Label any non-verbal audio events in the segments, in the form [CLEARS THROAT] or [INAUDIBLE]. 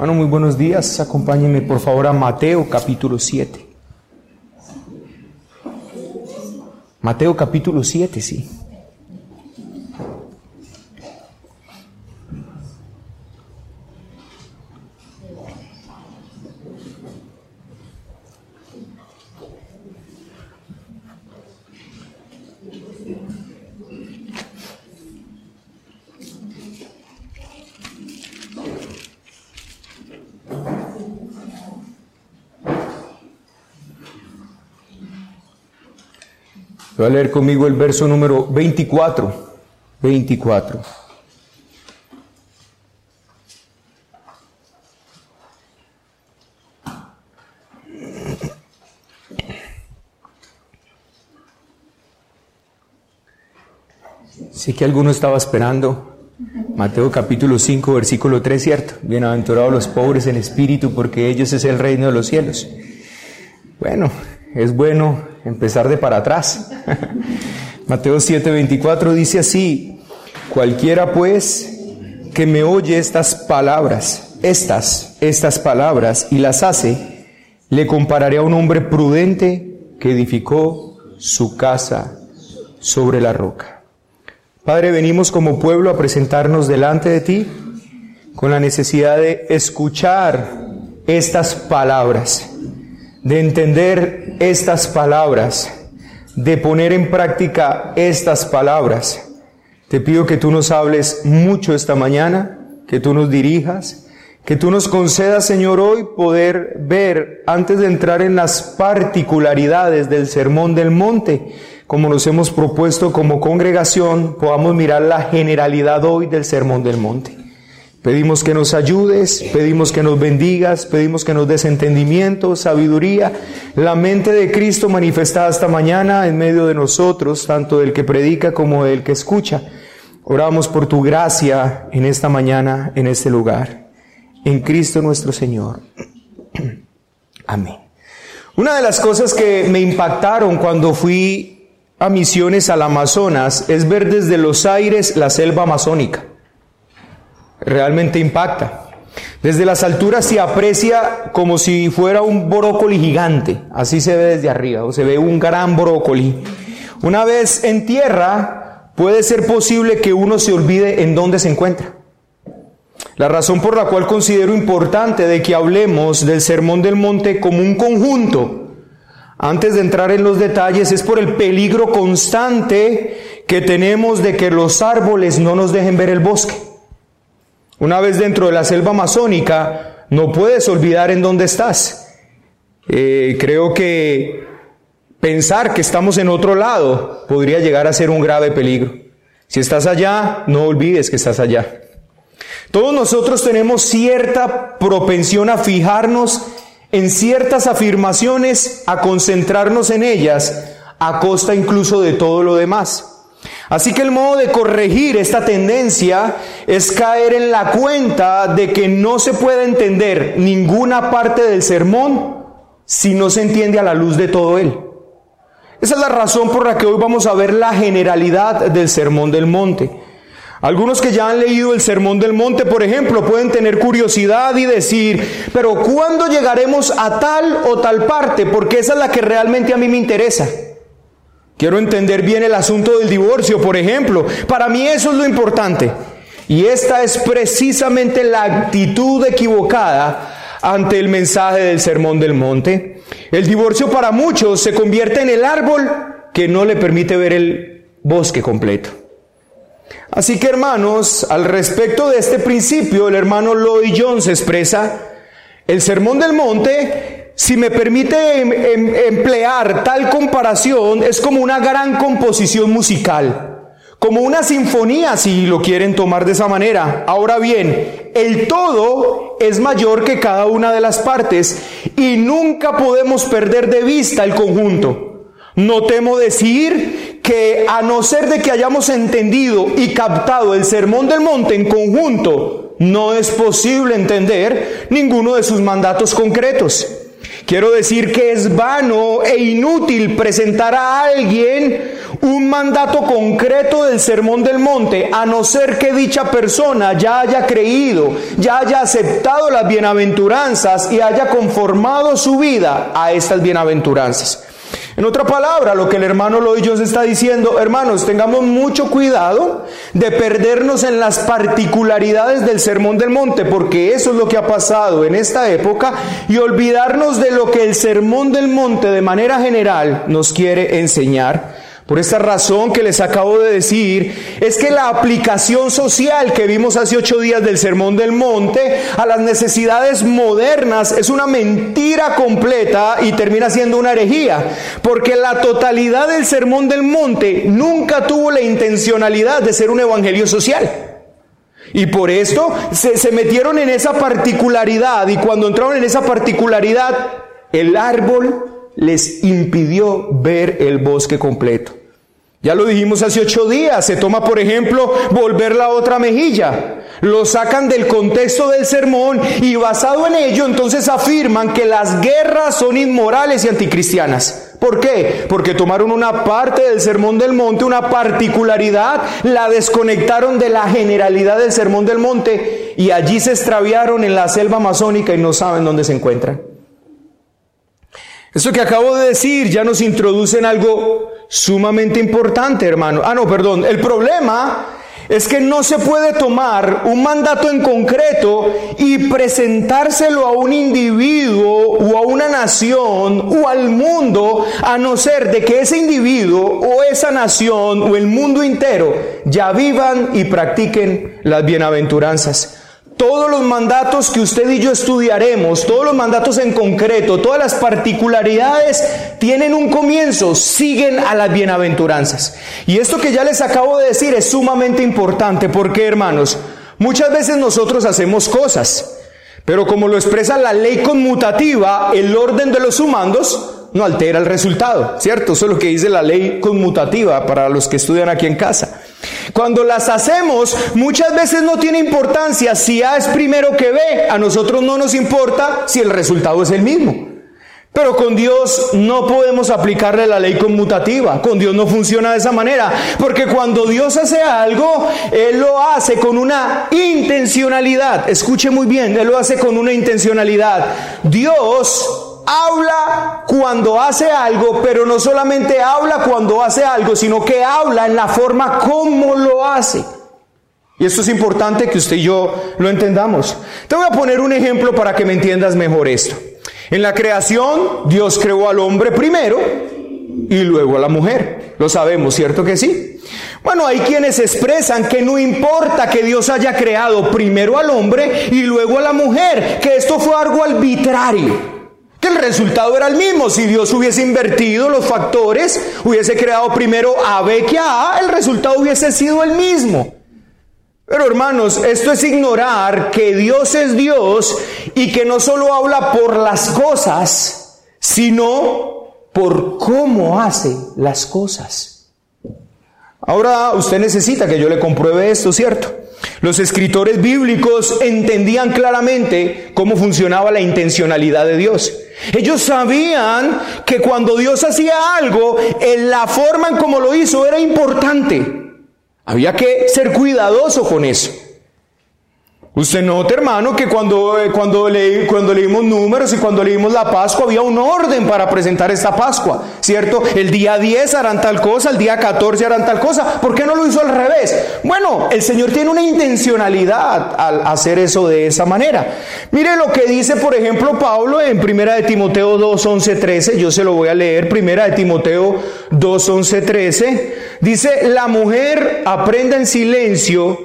Hermano, muy buenos días. Acompáñenme por favor a Mateo capítulo 7. Mateo capítulo 7, sí. Voy a leer conmigo el verso número 24. 24. Sí que alguno estaba esperando. Mateo capítulo 5, versículo 3, ¿cierto? Bienaventurados los pobres en espíritu, porque ellos es el reino de los cielos. Bueno, es bueno empezar de para atrás. [LAUGHS] Mateo 7:24 dice así, cualquiera pues que me oye estas palabras, estas, estas palabras y las hace, le compararé a un hombre prudente que edificó su casa sobre la roca. Padre, venimos como pueblo a presentarnos delante de ti con la necesidad de escuchar estas palabras de entender estas palabras, de poner en práctica estas palabras. Te pido que tú nos hables mucho esta mañana, que tú nos dirijas, que tú nos concedas, Señor, hoy poder ver, antes de entrar en las particularidades del Sermón del Monte, como nos hemos propuesto como congregación, podamos mirar la generalidad hoy del Sermón del Monte. Pedimos que nos ayudes, pedimos que nos bendigas, pedimos que nos des entendimiento, sabiduría, la mente de Cristo manifestada esta mañana en medio de nosotros, tanto del que predica como del que escucha. Oramos por tu gracia en esta mañana, en este lugar. En Cristo nuestro Señor. [CLEARS THROAT] Amén. Una de las cosas que me impactaron cuando fui a misiones al Amazonas es ver desde los aires la selva amazónica realmente impacta. Desde las alturas se aprecia como si fuera un brócoli gigante, así se ve desde arriba, o se ve un gran brócoli. Una vez en tierra, puede ser posible que uno se olvide en dónde se encuentra. La razón por la cual considero importante de que hablemos del Sermón del Monte como un conjunto, antes de entrar en los detalles, es por el peligro constante que tenemos de que los árboles no nos dejen ver el bosque. Una vez dentro de la selva amazónica, no puedes olvidar en dónde estás. Eh, creo que pensar que estamos en otro lado podría llegar a ser un grave peligro. Si estás allá, no olvides que estás allá. Todos nosotros tenemos cierta propensión a fijarnos en ciertas afirmaciones, a concentrarnos en ellas, a costa incluso de todo lo demás. Así que el modo de corregir esta tendencia es caer en la cuenta de que no se puede entender ninguna parte del sermón si no se entiende a la luz de todo él. Esa es la razón por la que hoy vamos a ver la generalidad del sermón del monte. Algunos que ya han leído el Sermón del Monte, por ejemplo, pueden tener curiosidad y decir, pero ¿cuándo llegaremos a tal o tal parte? Porque esa es la que realmente a mí me interesa. Quiero entender bien el asunto del divorcio, por ejemplo. Para mí eso es lo importante. Y esta es precisamente la actitud equivocada ante el mensaje del Sermón del Monte. El divorcio para muchos se convierte en el árbol que no le permite ver el bosque completo. Así que hermanos, al respecto de este principio, el hermano Lloyd Jones expresa, el Sermón del Monte si me permite em, em, emplear tal comparación, es como una gran composición musical, como una sinfonía, si lo quieren tomar de esa manera. Ahora bien, el todo es mayor que cada una de las partes y nunca podemos perder de vista el conjunto. No temo decir que a no ser de que hayamos entendido y captado el sermón del monte en conjunto, no es posible entender ninguno de sus mandatos concretos. Quiero decir que es vano e inútil presentar a alguien un mandato concreto del Sermón del Monte, a no ser que dicha persona ya haya creído, ya haya aceptado las bienaventuranzas y haya conformado su vida a estas bienaventuranzas. En otra palabra, lo que el hermano Loillos está diciendo, hermanos, tengamos mucho cuidado de perdernos en las particularidades del Sermón del Monte, porque eso es lo que ha pasado en esta época, y olvidarnos de lo que el Sermón del Monte de manera general nos quiere enseñar. Por esta razón que les acabo de decir, es que la aplicación social que vimos hace ocho días del Sermón del Monte a las necesidades modernas es una mentira completa y termina siendo una herejía, porque la totalidad del Sermón del Monte nunca tuvo la intencionalidad de ser un evangelio social. Y por esto se, metieron en esa particularidad y cuando entraron en esa particularidad, el árbol les impidió ver el bosque completo. Ya lo dijimos hace ocho días, se toma por ejemplo volver la otra mejilla. Lo sacan del contexto del sermón y basado en ello entonces afirman que las guerras son inmorales y anticristianas. ¿Por qué? Porque tomaron una parte del sermón del monte, una particularidad, la desconectaron de la generalidad del sermón del monte y allí se extraviaron en la selva amazónica y no saben dónde se encuentran. Eso que acabo de decir ya nos introduce en algo sumamente importante, hermano. Ah, no, perdón. El problema es que no se puede tomar un mandato en concreto y presentárselo a un individuo o a una nación o al mundo a no ser de que ese individuo o esa nación o el mundo entero ya vivan y practiquen las bienaventuranzas. Todos los mandatos que usted y yo estudiaremos, todos los mandatos en concreto, todas las particularidades tienen un comienzo, siguen a las bienaventuranzas. Y esto que ya les acabo de decir es sumamente importante porque, hermanos, muchas veces nosotros hacemos cosas, pero como lo expresa la ley conmutativa, el orden de los sumandos no altera el resultado, ¿cierto? Eso es lo que dice la ley conmutativa para los que estudian aquí en casa. Cuando las hacemos, muchas veces no tiene importancia si A es primero que B, a nosotros no nos importa si el resultado es el mismo. Pero con Dios no podemos aplicarle la ley conmutativa. Con Dios no funciona de esa manera. Porque cuando Dios hace algo, Él lo hace con una intencionalidad. Escuche muy bien, Él lo hace con una intencionalidad. Dios habla cuando hace algo, pero no solamente habla cuando hace algo, sino que habla en la forma como lo hace. Y esto es importante que usted y yo lo entendamos. Te voy a poner un ejemplo para que me entiendas mejor esto. En la creación, Dios creó al hombre primero y luego a la mujer. Lo sabemos, ¿cierto que sí? Bueno, hay quienes expresan que no importa que Dios haya creado primero al hombre y luego a la mujer, que esto fue algo arbitrario que el resultado era el mismo. Si Dios hubiese invertido los factores, hubiese creado primero a B que a el resultado hubiese sido el mismo. Pero hermanos, esto es ignorar que Dios es Dios y que no solo habla por las cosas, sino por cómo hace las cosas. Ahora usted necesita que yo le compruebe esto, ¿cierto? Los escritores bíblicos entendían claramente cómo funcionaba la intencionalidad de Dios. Ellos sabían que cuando Dios hacía algo, en la forma en cómo lo hizo era importante. Había que ser cuidadoso con eso. Usted nota, hermano, que cuando, eh, cuando, cuando leímos números y cuando leímos la Pascua había un orden para presentar esta Pascua, ¿cierto? El día 10 harán tal cosa, el día 14 harán tal cosa. ¿Por qué no lo hizo al revés? Bueno, el Señor tiene una intencionalidad al hacer eso de esa manera. Mire lo que dice, por ejemplo, Pablo en Primera de Timoteo 2, 11, 13. Yo se lo voy a leer. Primera de Timoteo 2, 11, 13. Dice, la mujer aprenda en silencio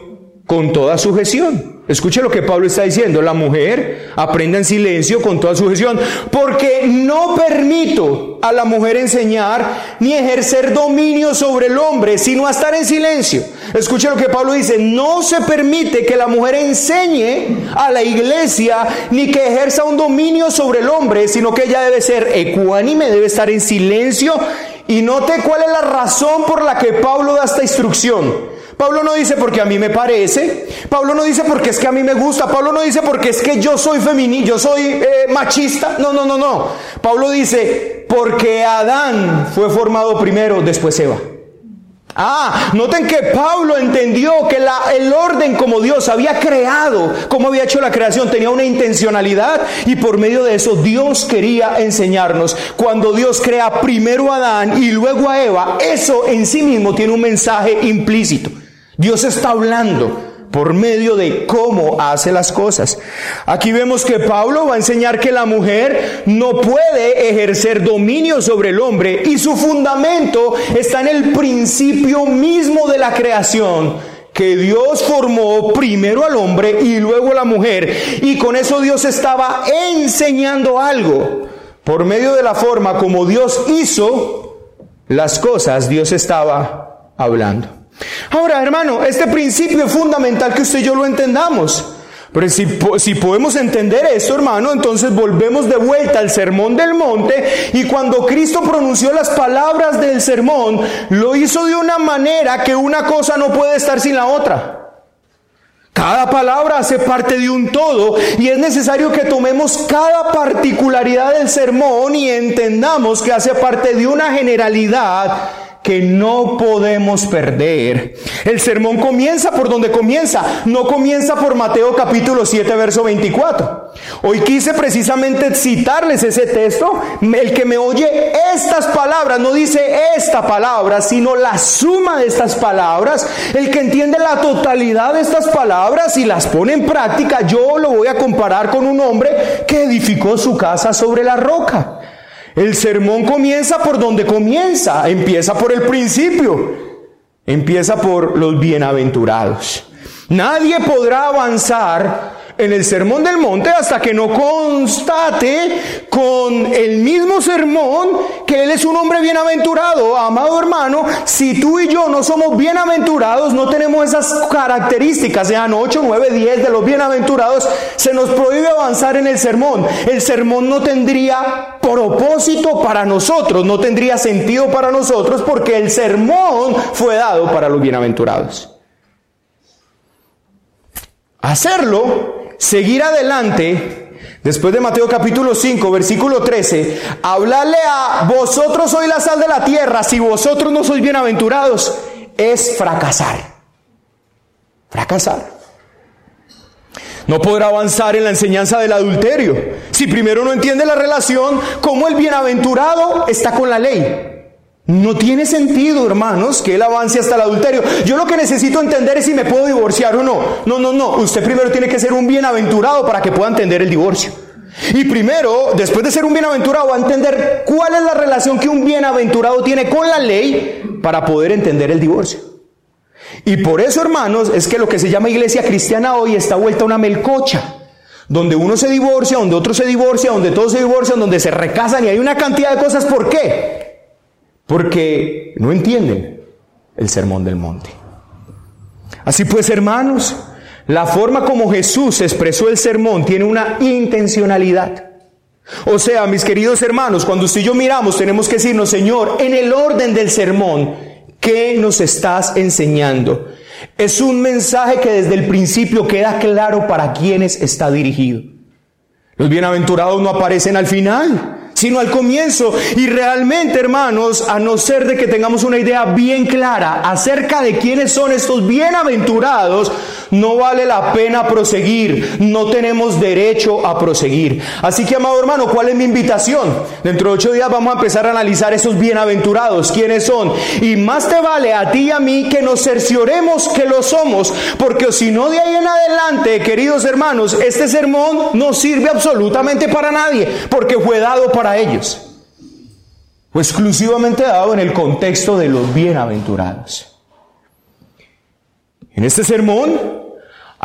con toda sujeción Escuche lo que Pablo está diciendo. La mujer aprenda en silencio con toda sujeción, porque no permito a la mujer enseñar ni ejercer dominio sobre el hombre, sino a estar en silencio. Escuche lo que Pablo dice. No se permite que la mujer enseñe a la iglesia ni que ejerza un dominio sobre el hombre, sino que ella debe ser ecuánime, debe estar en silencio. Y note cuál es la razón por la que Pablo da esta instrucción. Pablo no dice porque a mí me parece, Pablo no dice porque es que a mí me gusta, Pablo no dice porque es que yo soy femenino, yo soy eh, machista, no, no, no, no. Pablo dice porque Adán fue formado primero, después Eva. Ah, noten que Pablo entendió que la, el orden como Dios había creado, como había hecho la creación, tenía una intencionalidad y por medio de eso Dios quería enseñarnos. Cuando Dios crea primero a Adán y luego a Eva, eso en sí mismo tiene un mensaje implícito. Dios está hablando por medio de cómo hace las cosas. Aquí vemos que Pablo va a enseñar que la mujer no puede ejercer dominio sobre el hombre y su fundamento está en el principio mismo de la creación que Dios formó primero al hombre y luego a la mujer. Y con eso Dios estaba enseñando algo. Por medio de la forma como Dios hizo las cosas, Dios estaba hablando. Ahora, hermano, este principio es fundamental que usted y yo lo entendamos. Pero si, si, podemos entender esto, hermano, entonces volvemos de vuelta al sermón del monte y cuando Cristo pronunció las palabras del sermón, lo hizo de una manera que una cosa no puede estar sin la otra. Cada palabra hace parte de un todo y es necesario que tomemos cada particularidad del sermón y entendamos que hace parte de una generalidad que no podemos perder. El sermón comienza por donde comienza, no comienza por Mateo capítulo 7, verso 24. Hoy quise precisamente citarles ese texto. El que me oye estas palabras, no dice esta palabra, sino la suma de estas palabras. El que entiende la totalidad de estas palabras y las pone en práctica, yo lo voy a comparar con un hombre que edificó su casa sobre la roca. El sermón comienza por donde comienza, empieza por el principio, empieza por los bienaventurados. Nadie podrá avanzar en el sermón del monte hasta que no constate con el mismo sermón que Él es un hombre bienaventurado. Amado hermano, si tú y yo no somos bienaventurados, no tenemos esas características, sean 8, 9, 10 de los bienaventurados, se nos prohíbe avanzar en el sermón. El sermón no tendría propósito para nosotros, no tendría sentido para nosotros porque el sermón fue dado para los bienaventurados. Hacerlo seguir adelante, después de Mateo capítulo 5, versículo 13, hablarle a vosotros sois la sal de la tierra, si vosotros no sois bienaventurados, es fracasar. Fracasar. No podrá avanzar en la enseñanza del adulterio si primero no entiende la relación como el bienaventurado está con la ley. No tiene sentido, hermanos, que él avance hasta el adulterio. Yo lo que necesito entender es si me puedo divorciar o no. No, no, no. Usted primero tiene que ser un bienaventurado para que pueda entender el divorcio. Y primero, después de ser un bienaventurado, va a entender cuál es la relación que un bienaventurado tiene con la ley para poder entender el divorcio. Y por eso, hermanos, es que lo que se llama iglesia cristiana hoy está vuelta a una melcocha. Donde uno se divorcia, donde otro se divorcia, donde todos se divorcian, donde se recasan y hay una cantidad de cosas. ¿Por qué? Porque no entienden el sermón del monte. Así pues, hermanos, la forma como Jesús expresó el sermón tiene una intencionalidad. O sea, mis queridos hermanos, cuando usted y yo miramos, tenemos que decirnos, Señor, en el orden del sermón, ¿qué nos estás enseñando? Es un mensaje que desde el principio queda claro para quienes está dirigido. Los bienaventurados no aparecen al final sino al comienzo. Y realmente, hermanos, a no ser de que tengamos una idea bien clara acerca de quiénes son estos bienaventurados, no vale la pena proseguir, no tenemos derecho a proseguir. Así que, amado hermano, ¿cuál es mi invitación? Dentro de ocho días vamos a empezar a analizar esos bienaventurados, quiénes son. Y más te vale a ti y a mí que nos cercioremos que lo somos, porque si no de ahí en adelante, queridos hermanos, este sermón no sirve absolutamente para nadie, porque fue dado para ellos. Fue exclusivamente dado en el contexto de los bienaventurados. En este sermón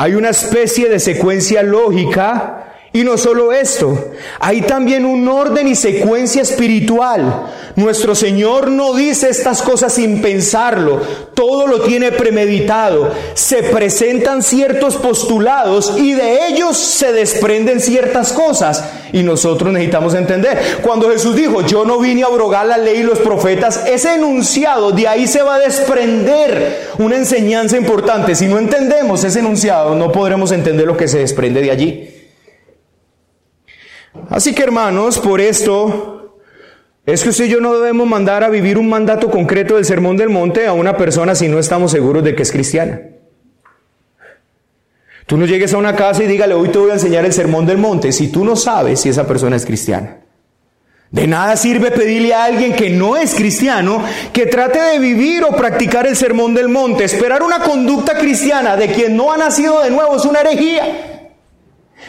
hay una especie de secuencia lógica y no solo esto, hay también un orden y secuencia espiritual. Nuestro Señor no dice estas cosas sin pensarlo, todo lo tiene premeditado. Se presentan ciertos postulados y de ellos se desprenden ciertas cosas. Y nosotros necesitamos entender. Cuando Jesús dijo, yo no vine a abrogar la ley y los profetas, ese enunciado, de ahí se va a desprender una enseñanza importante. Si no entendemos ese enunciado, no podremos entender lo que se desprende de allí. Así que hermanos, por esto es que usted y yo no debemos mandar a vivir un mandato concreto del Sermón del Monte a una persona si no estamos seguros de que es cristiana. Tú no llegues a una casa y dígale, hoy te voy a enseñar el Sermón del Monte, si tú no sabes si esa persona es cristiana. De nada sirve pedirle a alguien que no es cristiano que trate de vivir o practicar el sermón del monte. Esperar una conducta cristiana de quien no ha nacido de nuevo es una herejía.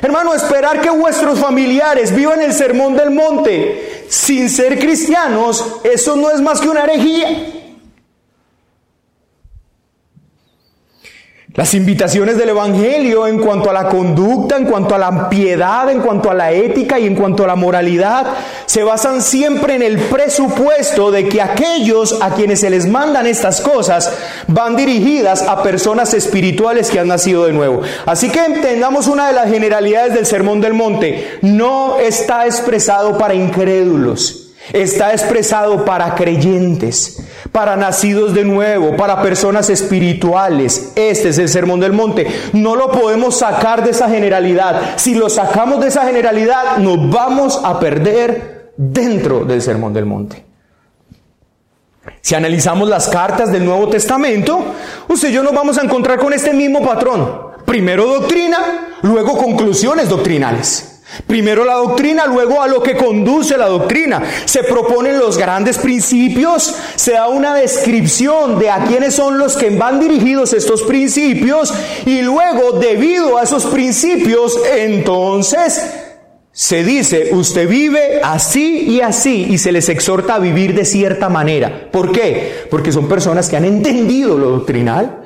Hermano, esperar que vuestros familiares vivan el sermón del monte sin ser cristianos, eso no es más que una herejía. Las invitaciones del Evangelio en cuanto a la conducta, en cuanto a la piedad, en cuanto a la ética y en cuanto a la moralidad se basan siempre en el presupuesto de que aquellos a quienes se les mandan estas cosas van dirigidas a personas espirituales que han nacido de nuevo. Así que entendamos una de las generalidades del Sermón del Monte. No está expresado para incrédulos. Está expresado para creyentes, para nacidos de nuevo, para personas espirituales. Este es el sermón del monte. No lo podemos sacar de esa generalidad. Si lo sacamos de esa generalidad, nos vamos a perder dentro del sermón del monte. Si analizamos las cartas del Nuevo Testamento, usted y yo nos vamos a encontrar con este mismo patrón. Primero doctrina, luego conclusiones doctrinales. Primero la doctrina, luego a lo que conduce la doctrina. Se proponen los grandes principios, se da una descripción de a quiénes son los que van dirigidos estos principios y luego debido a esos principios entonces se dice, usted vive así y así y se les exhorta a vivir de cierta manera. ¿Por qué? Porque son personas que han entendido lo doctrinal,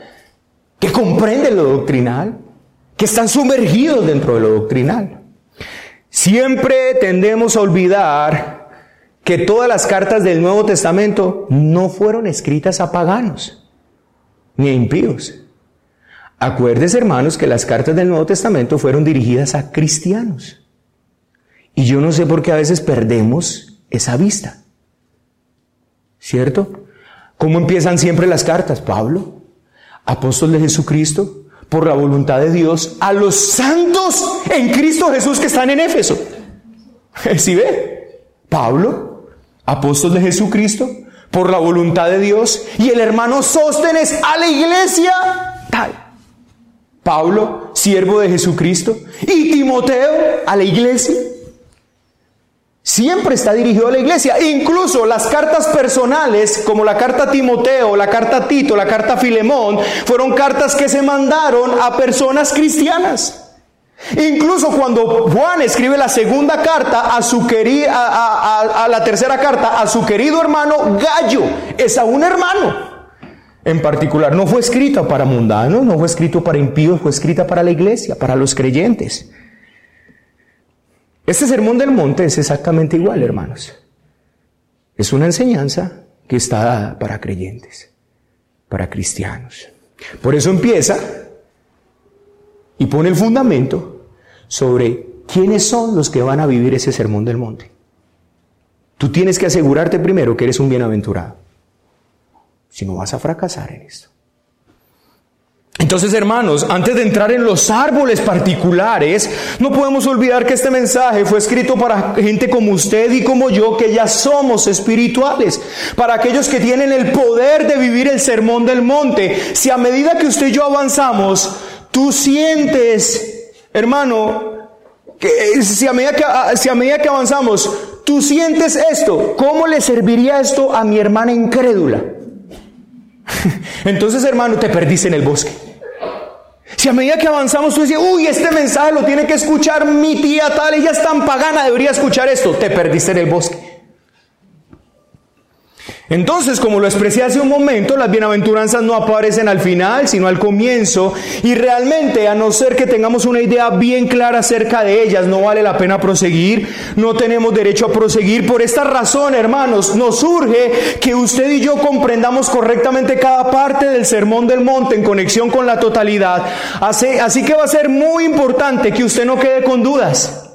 que comprenden lo doctrinal, que están sumergidos dentro de lo doctrinal. Siempre tendemos a olvidar que todas las cartas del Nuevo Testamento no fueron escritas a paganos ni a impíos. Acuérdense, hermanos, que las cartas del Nuevo Testamento fueron dirigidas a cristianos. Y yo no sé por qué a veces perdemos esa vista. ¿Cierto? ¿Cómo empiezan siempre las cartas? Pablo, apóstol de Jesucristo, por la voluntad de Dios a los santos en Cristo Jesús que están en Éfeso. [LAUGHS] ¿Sí ve? Pablo, apóstol de Jesucristo, por la voluntad de Dios, y el hermano Sóstenes a la iglesia tal. Pablo, siervo de Jesucristo, y Timoteo a la iglesia. Siempre está dirigido a la iglesia. Incluso las cartas personales, como la carta a Timoteo, la carta a Tito, la carta a Filemón, fueron cartas que se mandaron a personas cristianas. Incluso cuando Juan escribe la segunda carta a su querida, a, a, la tercera carta a su querido hermano Gallo, es a un hermano. En particular, no fue escrita para mundanos, no fue escrito para impíos, fue escrita para la iglesia, para los creyentes. Este sermón del monte es exactamente igual, hermanos. Es una enseñanza que está dada para creyentes, para cristianos. Por eso empieza y pone el fundamento sobre quiénes son los que van a vivir ese sermón del monte. Tú tienes que asegurarte primero que eres un bienaventurado. Si no vas a fracasar en esto. Entonces, hermanos, antes de entrar en los árboles particulares, no podemos olvidar que este mensaje fue escrito para gente como usted y como yo, que ya somos espirituales, para aquellos que tienen el poder de vivir el sermón del monte. Si a medida que usted y yo avanzamos, tú sientes, hermano, que si a medida que, si a medida que avanzamos, tú sientes esto, ¿cómo le serviría esto a mi hermana incrédula? [LAUGHS] Entonces, hermano, te perdiste en el bosque. Si a medida que avanzamos tú dices, uy, este mensaje lo tiene que escuchar mi tía tal, ella es tan pagana, debería escuchar esto, te perdiste en el bosque. Entonces, como lo expresé hace un momento, las bienaventuranzas no aparecen al final, sino al comienzo, y realmente, a no ser que tengamos una idea bien clara acerca de ellas, no vale la pena proseguir, no tenemos derecho a proseguir. Por esta razón, hermanos, nos urge que usted y yo comprendamos correctamente cada parte del Sermón del Monte en conexión con la totalidad. Así, así que va a ser muy importante que usted no quede con dudas.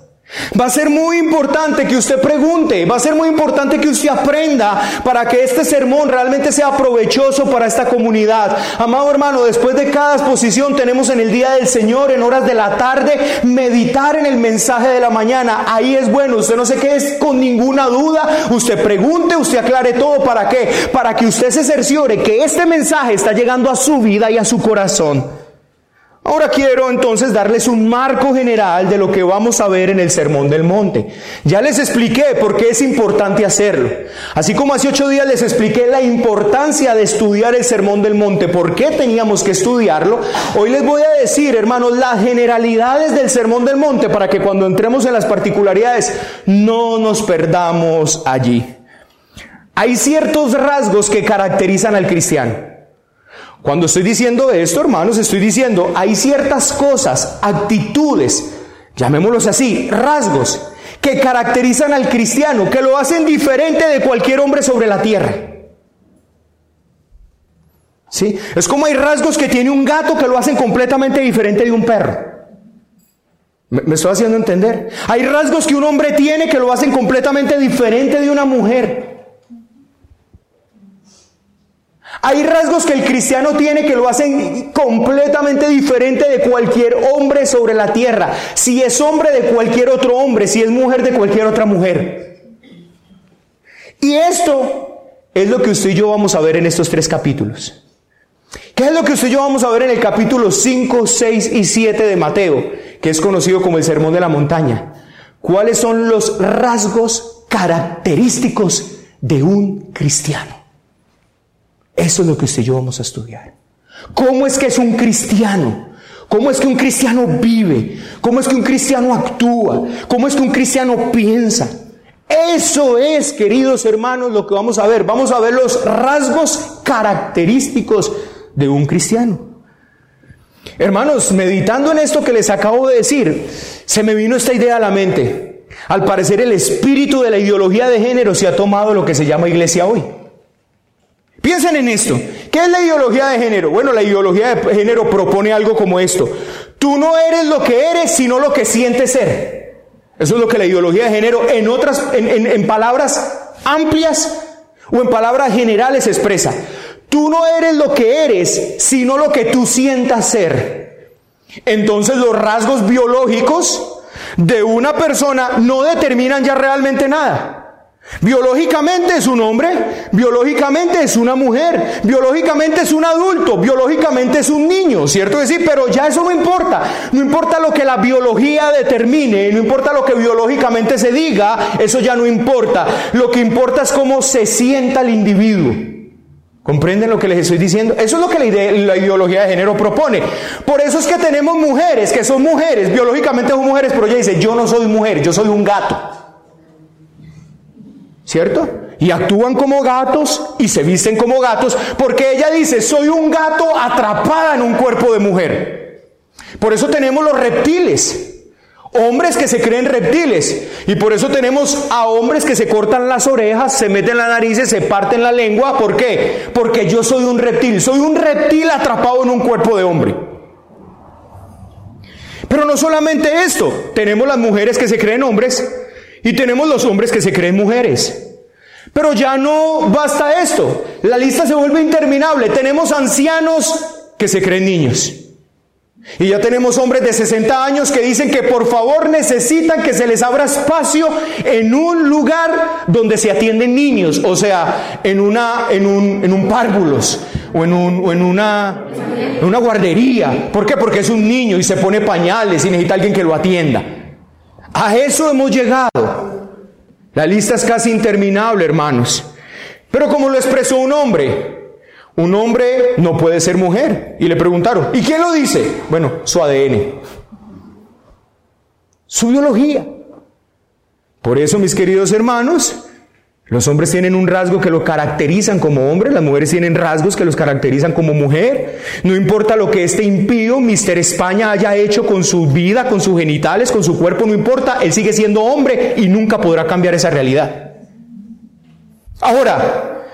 Va a ser muy importante que usted pregunte, va a ser muy importante que usted aprenda para que este sermón realmente sea provechoso para esta comunidad. Amado hermano, después de cada exposición tenemos en el día del Señor, en horas de la tarde, meditar en el mensaje de la mañana. Ahí es bueno, usted no se quede con ninguna duda, usted pregunte, usted aclare todo. ¿Para qué? Para que usted se cerciore que este mensaje está llegando a su vida y a su corazón. Ahora quiero entonces darles un marco general de lo que vamos a ver en el Sermón del Monte. Ya les expliqué por qué es importante hacerlo. Así como hace ocho días les expliqué la importancia de estudiar el Sermón del Monte, por qué teníamos que estudiarlo, hoy les voy a decir, hermanos, las generalidades del Sermón del Monte para que cuando entremos en las particularidades no nos perdamos allí. Hay ciertos rasgos que caracterizan al cristiano. Cuando estoy diciendo esto, hermanos, estoy diciendo, hay ciertas cosas, actitudes, llamémoslos así, rasgos, que caracterizan al cristiano, que lo hacen diferente de cualquier hombre sobre la tierra. ¿Sí? Es como hay rasgos que tiene un gato que lo hacen completamente diferente de un perro. ¿Me, me estoy haciendo entender? Hay rasgos que un hombre tiene que lo hacen completamente diferente de una mujer. Hay rasgos que el cristiano tiene que lo hacen completamente diferente de cualquier hombre sobre la tierra. Si es hombre de cualquier otro hombre, si es mujer de cualquier otra mujer. Y esto es lo que usted y yo vamos a ver en estos tres capítulos. ¿Qué es lo que usted y yo vamos a ver en el capítulo 5, 6 y 7 de Mateo, que es conocido como el Sermón de la Montaña? ¿Cuáles son los rasgos característicos de un cristiano? Eso es lo que usted y yo vamos a estudiar. ¿Cómo es que es un cristiano? ¿Cómo es que un cristiano vive? ¿Cómo es que un cristiano actúa? ¿Cómo es que un cristiano piensa? Eso es, queridos hermanos, lo que vamos a ver. Vamos a ver los rasgos característicos de un cristiano. Hermanos, meditando en esto que les acabo de decir, se me vino esta idea a la mente. Al parecer el espíritu de la ideología de género se ha tomado lo que se llama iglesia hoy. Piensen en esto. ¿Qué es la ideología de género? Bueno, la ideología de género propone algo como esto. Tú no eres lo que eres, sino lo que sientes ser. Eso es lo que la ideología de género, en otras, en, palabras amplias o en palabras generales expresa. Tú no eres lo que eres, sino lo que tú sientas ser. Entonces los rasgos biológicos de una persona no determinan ya realmente nada. Biológicamente es un hombre, biológicamente es una mujer, biológicamente es un adulto, biológicamente es un niño, ¿cierto que sí? Pero ya eso no importa. No importa lo que la biología determine, no importa lo que biológicamente se diga, eso ya no importa. Lo que importa es cómo se sienta el individuo. ¿Comprenden lo que les estoy diciendo? Eso es lo que la, ideología de género propone. Por eso es que tenemos mujeres que son mujeres, biológicamente son mujeres, pero ella dice, yo no soy mujer, yo soy un gato. ¿Cierto? Y actúan como gatos y se visten como gatos porque ella dice, soy un gato atrapada en un cuerpo de mujer. Por eso tenemos los reptiles. Hombres que se creen reptiles. Y por eso tenemos a hombres que se cortan las orejas, se meten la nariz, se parten la lengua. ¿Por qué? Porque yo soy un reptil. Soy un reptil atrapado en un cuerpo de hombre. Pero no solamente esto. Tenemos las mujeres que se creen hombres y tenemos los hombres que se creen mujeres. Pero ya no basta esto. La lista se vuelve interminable. Tenemos ancianos que se creen niños. Y ya tenemos hombres de 60 años que dicen que por favor necesitan que se les abra espacio en un lugar donde se atienden niños, o sea, en, una, en, un, en un párvulos o en, un, o en una, una guardería. ¿Por qué? Porque es un niño y se pone pañales y necesita alguien que lo atienda. A eso hemos llegado. La lista es casi interminable, hermanos. Pero como lo expresó un hombre, un hombre no puede ser mujer. Y le preguntaron, ¿y quién lo dice? Bueno, su ADN, su biología. Por eso, mis queridos hermanos, los hombres tienen un rasgo que lo caracterizan como hombre, las mujeres tienen rasgos que los caracterizan como mujer. No importa lo que este impío, Mister España, haya hecho con su vida, con sus genitales, con su cuerpo, no importa, él sigue siendo hombre y nunca podrá cambiar esa realidad. Ahora,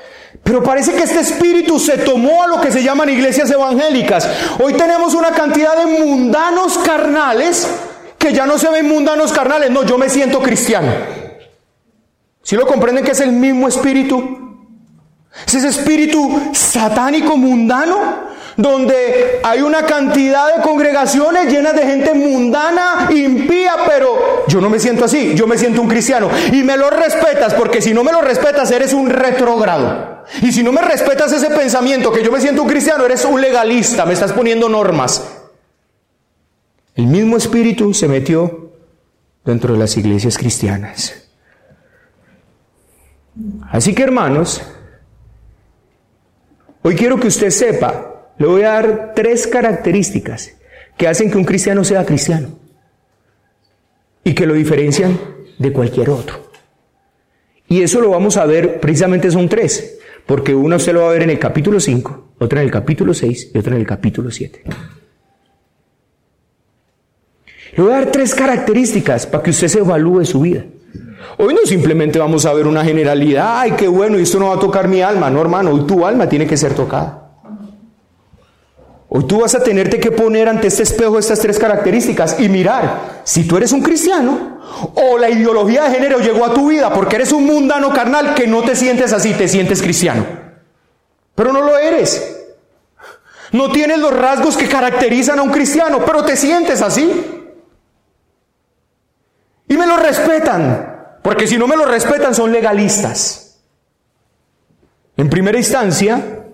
pero parece que este espíritu se tomó a lo que se llaman iglesias evangélicas. Hoy tenemos una cantidad de mundanos carnales que ya no se ven mundanos carnales, no, yo me siento cristiano. Si lo comprenden que es el mismo espíritu? Es ese espíritu satánico mundano donde hay una cantidad de congregaciones llenas de gente mundana, impía, pero yo no me siento así, yo me siento un cristiano. Y me lo respetas, porque si no me lo respetas, eres un retrógrado. Y si no me respetas ese pensamiento que yo me siento un cristiano, eres un legalista, me estás poniendo normas. El mismo espíritu se metió dentro de las iglesias cristianas. Así que hermanos, hoy quiero que usted sepa le voy a dar tres características que hacen que un cristiano sea cristiano y que lo diferencian de cualquier otro. Y eso lo vamos a ver, precisamente son tres, porque una usted lo va a ver en el capítulo 5, otra en el capítulo 6 y otra en el capítulo 7. Le voy a dar tres características para que usted se evalúe su vida. Hoy no simplemente vamos a ver una generalidad, ay, qué bueno, y esto no va a tocar mi alma, no hermano, hoy tu alma tiene que ser tocada. Hoy tú vas a tenerte que poner ante este espejo estas tres características y mirar si tú eres un cristiano o la ideología de género llegó a tu vida porque eres un mundano carnal que no te sientes así, te sientes cristiano. Pero no lo eres. No tienes los rasgos que caracterizan a un cristiano, pero te sientes así. Y me lo respetan, porque si no me lo respetan son legalistas. En primera instancia,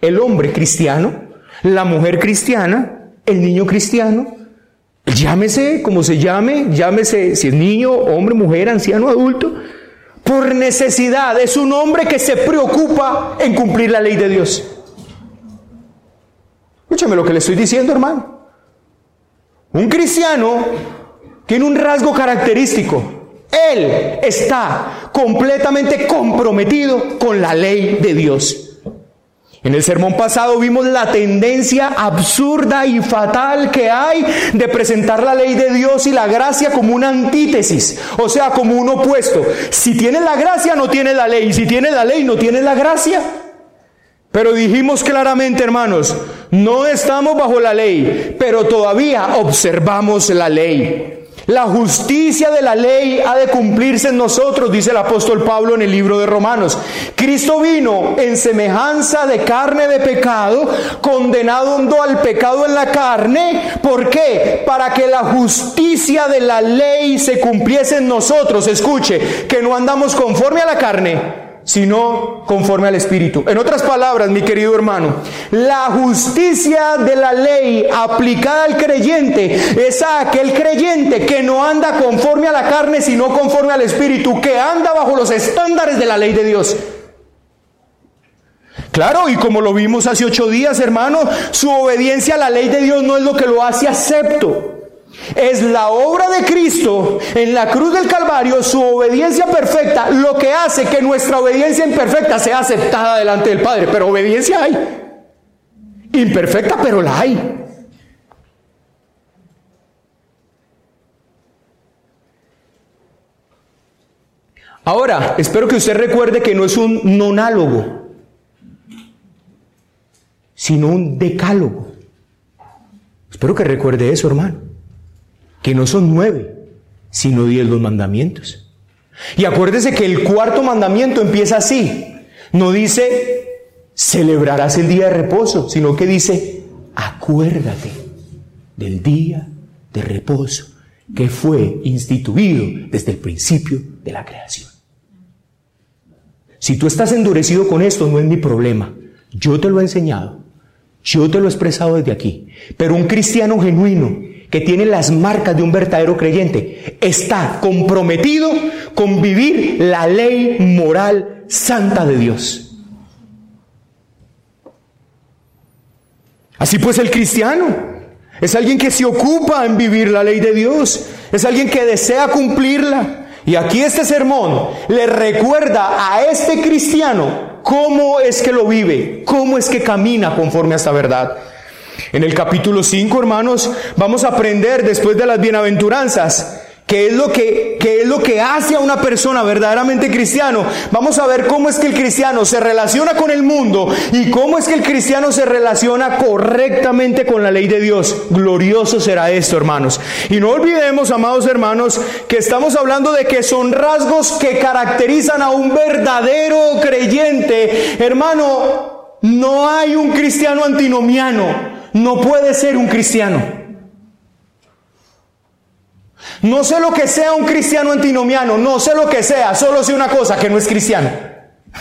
el hombre cristiano la mujer cristiana, el niño cristiano, llámese como se llame, llámese si es niño, hombre, mujer, anciano, adulto, por necesidad, es un hombre que se preocupa en cumplir la ley de Dios. Escúchame lo que le estoy diciendo, hermano. Un cristiano tiene un rasgo característico. Él está completamente comprometido con la ley de Dios. En el sermón pasado vimos la tendencia absurda y fatal que hay de presentar la ley de Dios y la gracia como una antítesis, o sea, como un opuesto. Si tienes la gracia, no tienes la ley. Si tienes la ley, no tienes la gracia. Pero dijimos claramente, hermanos, no estamos bajo la ley, pero todavía observamos la ley. La justicia de la ley ha de cumplirse en nosotros, dice el apóstol Pablo en el libro de Romanos. Cristo vino en semejanza de carne de pecado, condenando al pecado en la carne. ¿Por qué? Para que la justicia de la ley se cumpliese en nosotros. Escuche, que no andamos conforme a la carne, sino conforme al Espíritu. En otras palabras, mi querido hermano, la justicia de la ley aplicada al creyente es a aquel creyente que no anda conforme a la carne, sino conforme al Espíritu, que anda bajo los estándares de la ley de Dios. Claro, y como lo vimos hace ocho días, hermano, su obediencia a la ley de Dios no es lo que lo hace acepto. Es la obra de Cristo en la cruz del Calvario, su obediencia perfecta, lo que hace que nuestra obediencia imperfecta sea aceptada delante del Padre. Pero obediencia hay. Imperfecta, pero la hay. Ahora, espero que usted recuerde que no es un nonálogo, sino un decálogo. Espero que recuerde eso, hermano que no son nueve, sino diez los mandamientos. Y acuérdese que el cuarto mandamiento empieza así. No dice celebrarás el día de reposo, sino que dice acuérdate del día de reposo que fue instituido desde el principio de la creación. Si tú estás endurecido con esto, no es mi problema. Yo te lo he enseñado. Yo te lo he expresado desde aquí. Pero un cristiano genuino que tiene las marcas de un verdadero creyente, está comprometido con vivir la ley moral santa de Dios. Así pues el cristiano es alguien que se ocupa en vivir la ley de Dios, es alguien que desea cumplirla. Y aquí este sermón le recuerda a este cristiano cómo es que lo vive, cómo es que camina conforme a esta verdad. En el capítulo 5, hermanos, vamos a aprender después de las bienaventuranzas ¿Qué es, lo que, qué es lo que hace a una persona verdaderamente cristiano? Vamos a ver cómo es que el cristiano se relaciona con el mundo y cómo es que el cristiano se relaciona correctamente con la ley de Dios. Glorioso será esto, hermanos. Y no olvidemos, amados hermanos, que estamos hablando de que son rasgos que caracterizan a un verdadero creyente. Hermano, no hay un cristiano antinomiano. No puede ser un cristiano. No sé lo que sea un cristiano antinomiano, no sé lo que sea, solo sé una cosa, que no es cristiano.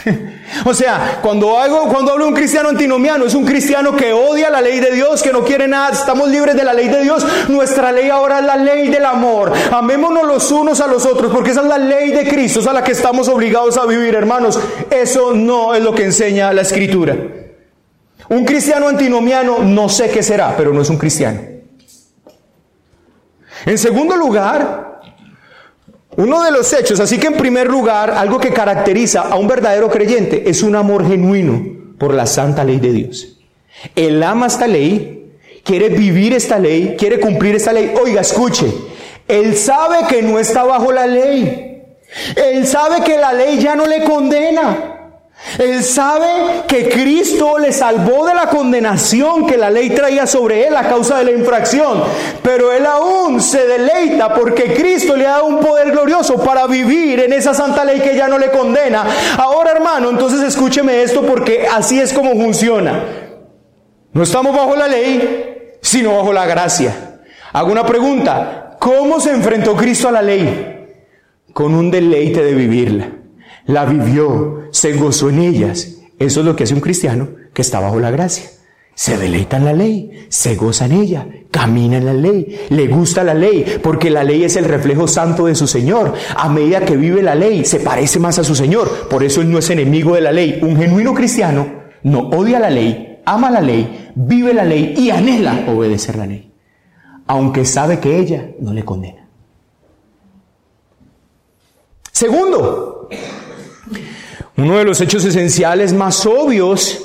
[LAUGHS] o sea, cuando, hago, cuando hablo de un cristiano antinomiano, es un cristiano que odia la ley de Dios, que no quiere nada, estamos libres de la ley de Dios. Nuestra ley ahora es la ley del amor. Amémonos los unos a los otros, porque esa es la ley de Cristo, es a la que estamos obligados a vivir, hermanos. Eso no es lo que enseña la escritura. Un cristiano antinomiano no sé qué será, pero no es un cristiano. En segundo lugar, uno de los hechos, así que en primer lugar, algo que caracteriza a un verdadero creyente es un amor genuino por la santa ley de Dios. Él ama esta ley, quiere vivir esta ley, quiere cumplir esta ley. Oiga, escuche, él sabe que no está bajo la ley. Él sabe que la ley ya no le condena. Él sabe que Cristo le salvó de la condenación que la ley traía sobre él a causa de la infracción. Pero él aún se deleita porque Cristo le ha dado un poder glorioso para vivir en esa santa ley que ya no le condena. Ahora hermano, entonces escúcheme esto porque así es como funciona. No estamos bajo la ley, sino bajo la gracia. Hago una pregunta. ¿Cómo se enfrentó Cristo a la ley? Con un deleite de vivirla la vivió, se gozó en ellas. Eso es lo que hace un cristiano que está bajo la gracia. Se deleita en la ley, se goza en ella, camina en la ley, le gusta la ley, porque la ley es el reflejo santo de su Señor. A medida que vive la ley, se parece más a su Señor. Por eso él no es enemigo de la ley. Un genuino cristiano no odia la ley, ama la ley, vive la ley y anhela obedecer la ley, aunque sabe que ella no le condena. Segundo, uno de los hechos esenciales más obvios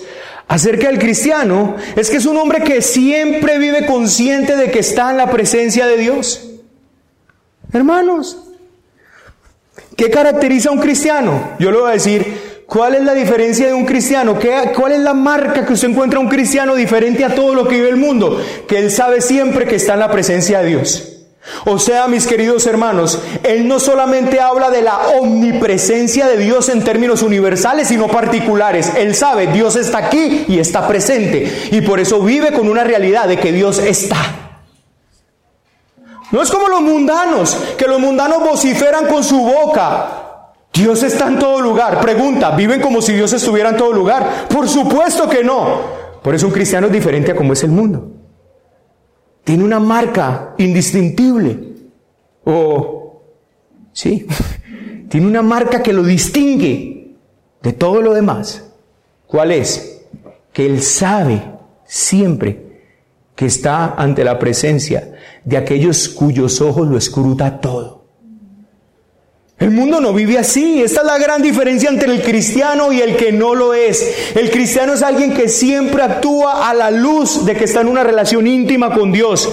acerca del cristiano es que es un hombre que siempre vive consciente de que está en la presencia de Dios. Hermanos, ¿qué caracteriza a un cristiano? Yo le voy a decir, ¿cuál es la diferencia de un cristiano? ¿Qué, ¿Cuál es la marca que usted encuentra a un cristiano diferente a todo lo que vive el mundo? Que él sabe siempre que está en la presencia de Dios. O sea, mis queridos hermanos, Él no solamente habla de la omnipresencia de Dios en términos universales, sino particulares. Él sabe, Dios está aquí y está presente. Y por eso vive con una realidad de que Dios está. No es como los mundanos, que los mundanos vociferan con su boca. Dios está en todo lugar. Pregunta, ¿viven como si Dios estuviera en todo lugar? Por supuesto que no. Por eso un cristiano es diferente a como es el mundo tiene una marca indistintible. O, sí, [LAUGHS] tiene una marca que lo distingue de todo lo demás. ¿Cuál es? Que él sabe siempre que está ante la presencia de aquellos cuyos ojos lo escruta todo. El mundo no vive así. Esta es la gran diferencia entre el cristiano y el que no lo es. El cristiano es alguien que siempre actúa a la luz de que está en una relación íntima con Dios.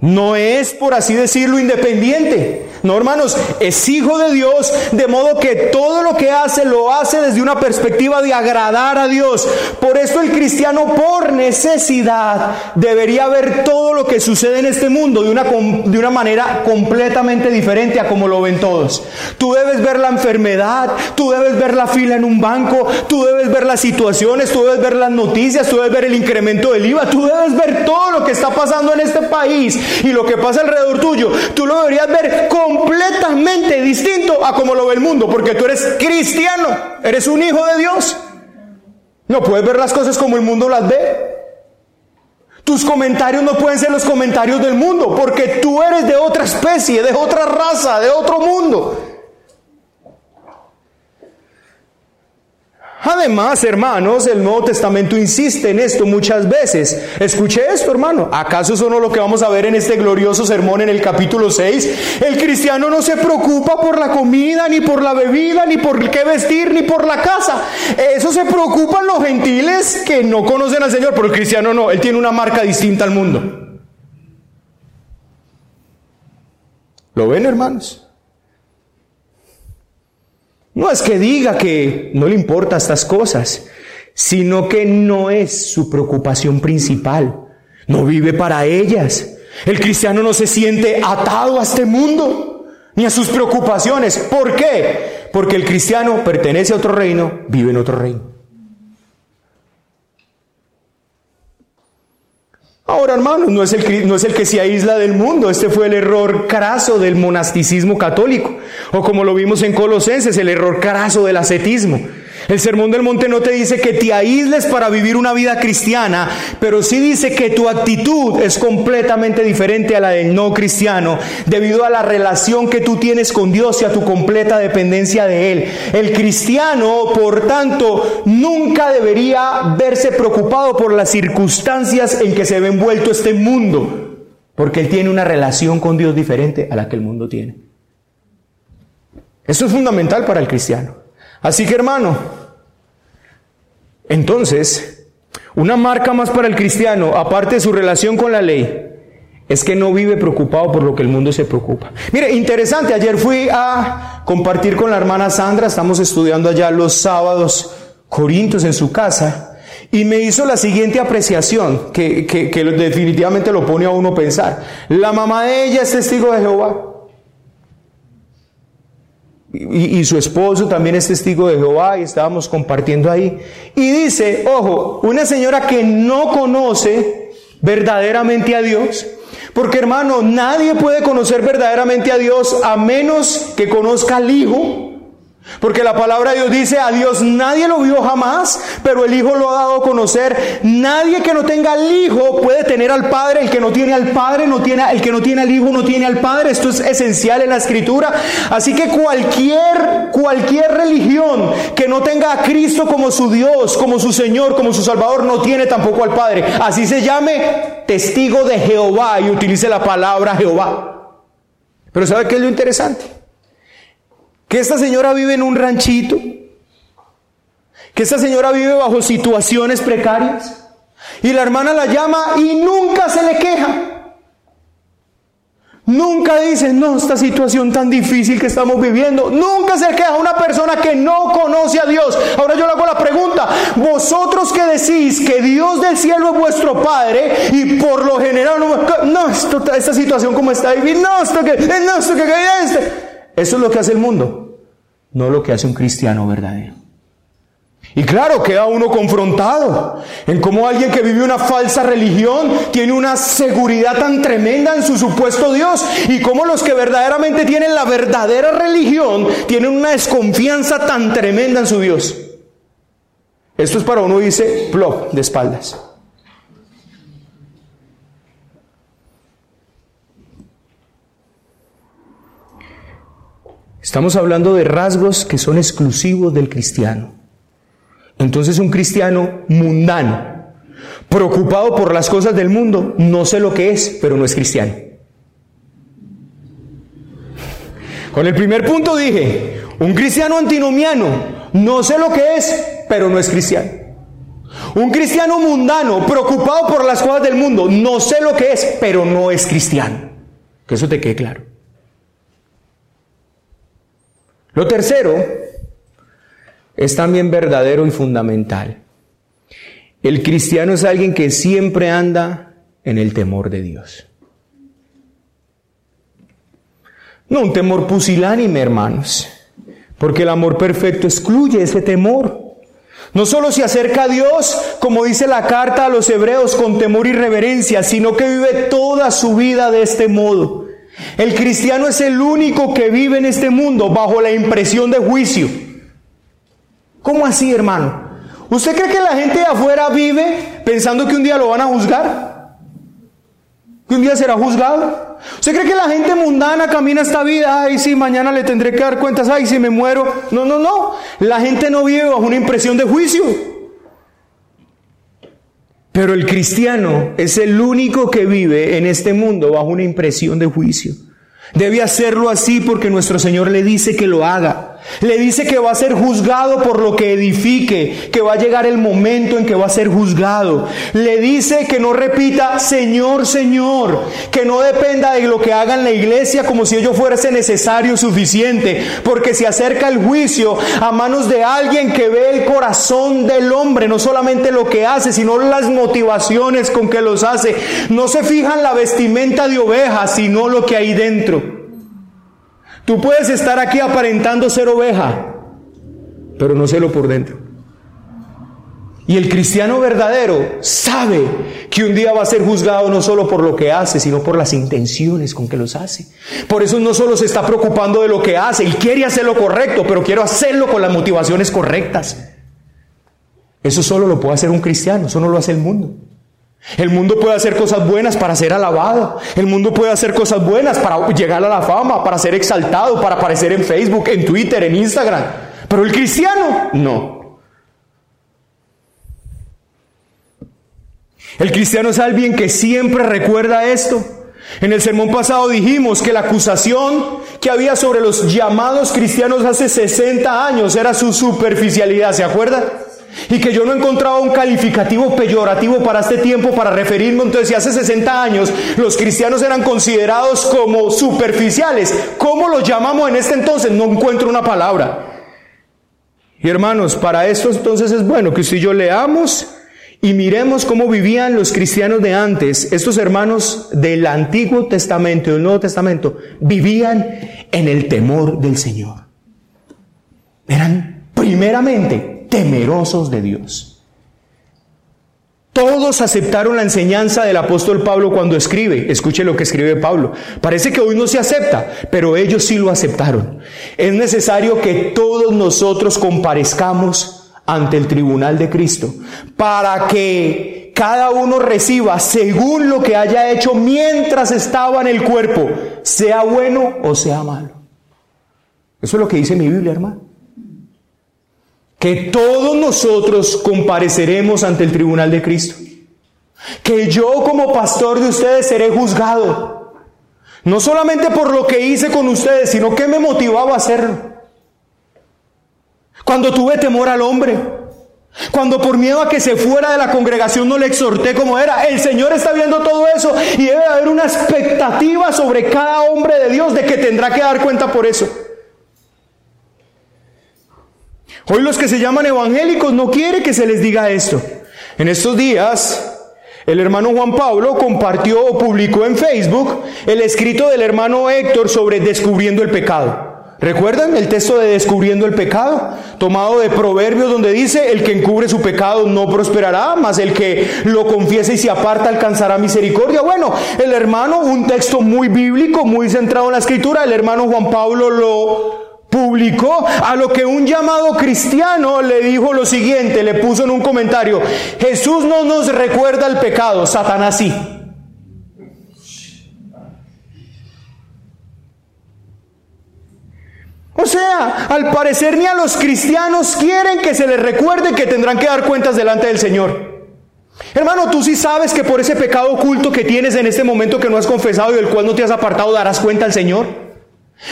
No es, por así decirlo, independiente. No, hermanos, es hijo de Dios, de modo que todo lo que hace lo hace desde una perspectiva de agradar a Dios. Por eso el cristiano, por necesidad, debería ver todo lo que sucede en este mundo de una, de una manera completamente diferente a como lo ven todos. Tú debes ver la enfermedad, tú debes ver la fila en un banco, tú debes ver las situaciones, tú debes ver las noticias, tú debes ver el incremento del IVA, tú debes ver todo lo que está pasando en este país y lo que pasa alrededor tuyo. Tú lo deberías ver con completamente distinto a como lo ve el mundo, porque tú eres cristiano, eres un hijo de Dios. No puedes ver las cosas como el mundo las ve. Tus comentarios no pueden ser los comentarios del mundo, porque tú eres de otra especie, de otra raza, de otro mundo. Además, hermanos, el Nuevo Testamento insiste en esto muchas veces. Escuche esto, hermano. ¿Acaso eso no lo que vamos a ver en este glorioso sermón en el capítulo 6? El cristiano no se preocupa por la comida, ni por la bebida, ni por qué vestir, ni por la casa. Eso se preocupan los gentiles que no conocen al Señor, pero el cristiano no. Él tiene una marca distinta al mundo. ¿Lo ven, hermanos? No es que diga que no le importa estas cosas, sino que no es su preocupación principal. No vive para ellas. El cristiano no se siente atado a este mundo ni a sus preocupaciones. ¿Por qué? Porque el cristiano pertenece a otro reino, vive en otro reino. Ahora, hermanos, no es, el, no es el que se aísla del mundo. Este fue el error carazo del monasticismo católico. O como lo vimos en Colosenses, el error carazo del ascetismo. El Sermón del Monte no te dice que te aísles para vivir una vida cristiana, pero sí dice que tu actitud es completamente diferente a la del no cristiano, debido a la relación que tú tienes con Dios y a tu completa dependencia de Él. El cristiano, por tanto, nunca debería verse preocupado por las circunstancias en que se ve envuelto este mundo, porque él tiene una relación con Dios diferente a la que el mundo tiene. Eso es fundamental para el cristiano. Así que hermano, entonces, una marca más para el cristiano, aparte de su relación con la ley, es que no vive preocupado por lo que el mundo se preocupa. Mire, interesante, ayer fui a compartir con la hermana Sandra, estamos estudiando allá los sábados Corintios en su casa, y me hizo la siguiente apreciación, que, que definitivamente lo pone a uno a pensar. La mamá de ella es testigo de Jehová y, su esposo también es testigo de Jehová y estábamos compartiendo ahí. Y dice, ojo, una señora que no conoce verdaderamente a Dios, porque hermano, nadie puede conocer verdaderamente a Dios a menos que conozca al Hijo porque la palabra de Dios dice, a Dios nadie lo vio jamás, pero el Hijo lo ha dado a conocer. Nadie que no tenga al Hijo puede tener al Padre. El que no tiene al Padre, no tiene, el que no tiene al Hijo no tiene al Padre. Esto es esencial en la Escritura. Así que cualquier, cualquier religión que no tenga a Cristo como su Dios, como su Señor, como su Salvador, no tiene tampoco al Padre. Así se llame testigo de Jehová y utilice la palabra Jehová. Pero ¿sabe qué es lo interesante? Que esta señora vive en un ranchito, que esta señora vive bajo situaciones precarias, y la hermana la llama y nunca se le queja. Nunca dice, no, esta situación tan difícil que estamos viviendo. Nunca se queja una persona que no conoce a Dios. Ahora yo le hago la pregunta, vosotros que decís que Dios del cielo es vuestro Padre y por lo general, no, esta situación como está difícil, no, esto que, no, esto que, este. Eso es lo que hace el mundo, no lo que hace un cristiano verdadero. Y claro, queda uno confrontado en cómo alguien que vive una falsa religión tiene una seguridad tan tremenda en su supuesto Dios y cómo los que verdaderamente tienen la verdadera religión tienen una desconfianza tan tremenda en su Dios. Esto es para uno, dice, plop, de espaldas. Estamos hablando de rasgos que son exclusivos del cristiano. Entonces un cristiano mundano, preocupado por las cosas del mundo, no sé lo que es, pero no es cristiano. Con el primer punto dije, un cristiano antinomiano, no sé lo que es, pero no es cristiano. Un cristiano mundano, preocupado por las cosas del mundo, no sé lo que es, pero no es cristiano. Que eso te quede claro. Lo tercero es también verdadero y fundamental. El cristiano es alguien que siempre anda en el temor de Dios. No un temor pusilánime, hermanos, porque el amor perfecto excluye ese temor. No solo se acerca a Dios, como dice la carta a los hebreos, con temor y reverencia, sino que vive toda su vida de este modo. El cristiano es el único que vive en este mundo bajo la impresión de juicio. ¿Cómo así, hermano? ¿Usted cree que la gente de afuera vive pensando que un día lo van a juzgar? ¿Que un día será juzgado? ¿Usted cree que la gente mundana camina esta vida? Ay, sí, mañana le tendré que dar cuentas. Ay, si me muero. No, no, no. La gente no vive bajo una impresión de juicio. Pero el cristiano es el único que vive en este mundo bajo una impresión de juicio. Debe hacerlo así porque nuestro Señor le dice que lo haga. Le dice que va a ser juzgado por lo que edifique, que va a llegar el momento en que va a ser juzgado. Le dice que no repita Señor, Señor, que no dependa de lo que haga en la iglesia como si ello fuese necesario suficiente, porque se acerca el juicio a manos de alguien que ve el corazón del hombre, no solamente lo que hace, sino las motivaciones con que los hace. No se fija en la vestimenta de oveja, sino lo que hay dentro. Tú puedes estar aquí aparentando ser oveja, pero no serlo por dentro. Y el cristiano verdadero sabe que un día va a ser juzgado no solo por lo que hace, sino por las intenciones con que los hace. Por eso no solo se está preocupando de lo que hace, y quiere hacer lo correcto, pero quiero hacerlo con las motivaciones correctas. Eso solo lo puede hacer un cristiano, eso no lo hace el mundo. El mundo puede hacer cosas buenas para ser alabado. El mundo puede hacer cosas buenas para llegar a la fama, para ser exaltado, para aparecer en Facebook, en Twitter, en Instagram. Pero el cristiano, no. El cristiano es alguien que siempre recuerda esto. En el sermón pasado dijimos que la acusación que había sobre los llamados cristianos hace 60 años era su superficialidad, ¿se acuerdan? Y que yo no encontraba un calificativo peyorativo para este tiempo para referirme. Entonces, hace 60 años los cristianos eran considerados como superficiales, ¿cómo los llamamos en este entonces? No encuentro una palabra. Y hermanos, para esto entonces es bueno que usted yo leamos y miremos cómo vivían los cristianos de antes. Estos hermanos del Antiguo Testamento y del Nuevo Testamento vivían en el temor del Señor. Eran primeramente temerosos de Dios. Todos aceptaron la enseñanza del apóstol Pablo cuando escribe. Escuche lo que escribe Pablo. Parece que hoy no se acepta, pero ellos sí lo aceptaron. Es necesario que todos nosotros comparezcamos ante el tribunal de Cristo para que cada uno reciba según lo que haya hecho mientras estaba en el cuerpo, sea bueno o sea malo. Eso es lo que dice mi Biblia, hermano que todos nosotros compareceremos ante el tribunal de Cristo. Que yo como pastor de ustedes seré juzgado. No solamente por lo que hice con ustedes, sino que me motivaba a hacerlo. Cuando tuve temor al hombre, cuando por miedo a que se fuera de la congregación no le exhorté como era, el Señor está viendo todo eso y debe haber una expectativa sobre cada hombre de Dios de que tendrá que dar cuenta por eso. Hoy los que se llaman evangélicos no quieren que se les diga esto. En estos días, el hermano Juan Pablo compartió o publicó en Facebook el escrito del hermano Héctor sobre descubriendo el pecado. ¿Recuerdan el texto de descubriendo el pecado? Tomado de Proverbios donde dice, el que encubre su pecado no prosperará, mas el que lo confiese y se aparta alcanzará misericordia. Bueno, el hermano, un texto muy bíblico, muy centrado en la escritura, el hermano Juan Pablo lo publicó, a lo que un llamado cristiano le dijo lo siguiente, le puso en un comentario, Jesús no nos recuerda el pecado, Satanás sí. O sea, al parecer ni a los cristianos quieren que se les recuerde que tendrán que dar cuentas delante del Señor. Hermano, tú sí sabes que por ese pecado oculto que tienes en este momento que no has confesado y del cual no te has apartado darás cuenta al Señor.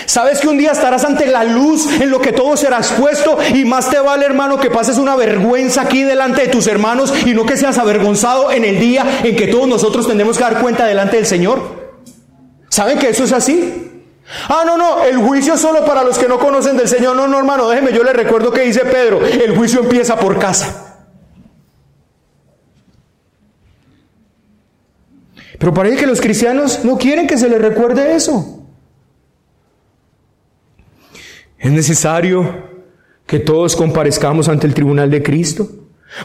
Sabes que un día estarás ante la luz en lo que todo será expuesto y más te vale hermano que pases una vergüenza aquí delante de tus hermanos y no que seas avergonzado en el día en que todos nosotros tendremos que dar cuenta delante del Señor. ¿Saben que eso es así? Ah, no, no, el juicio es solo para los que no conocen del Señor. No, no, hermano, déjeme, yo le recuerdo que dice Pedro, el juicio empieza por casa. Pero parece que los cristianos no quieren que se les recuerde eso. Es necesario que todos comparezcamos ante el tribunal de Cristo,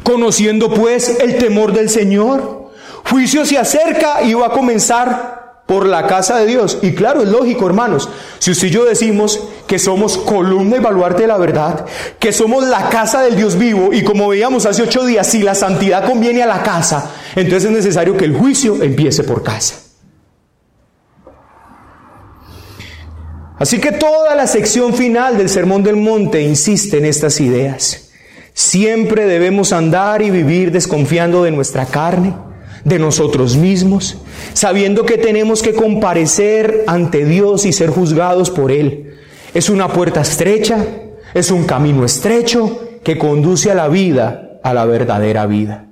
conociendo pues el temor del Señor. Juicio se acerca y va a comenzar por la casa de Dios. Y claro, es lógico, hermanos, si usted y yo decimos que somos columna y baluarte de la verdad, que somos la casa del Dios vivo, y como veíamos hace ocho días, si la santidad conviene a la casa, entonces es necesario que el juicio empiece por casa. Así que toda la sección final del Sermón del Monte insiste en estas ideas. Siempre debemos andar y vivir desconfiando de nuestra carne, de nosotros mismos, sabiendo que tenemos que comparecer ante Dios y ser juzgados por Él. Es una puerta estrecha, Es un camino estrecho que conduce a la vida, a la verdadera vida.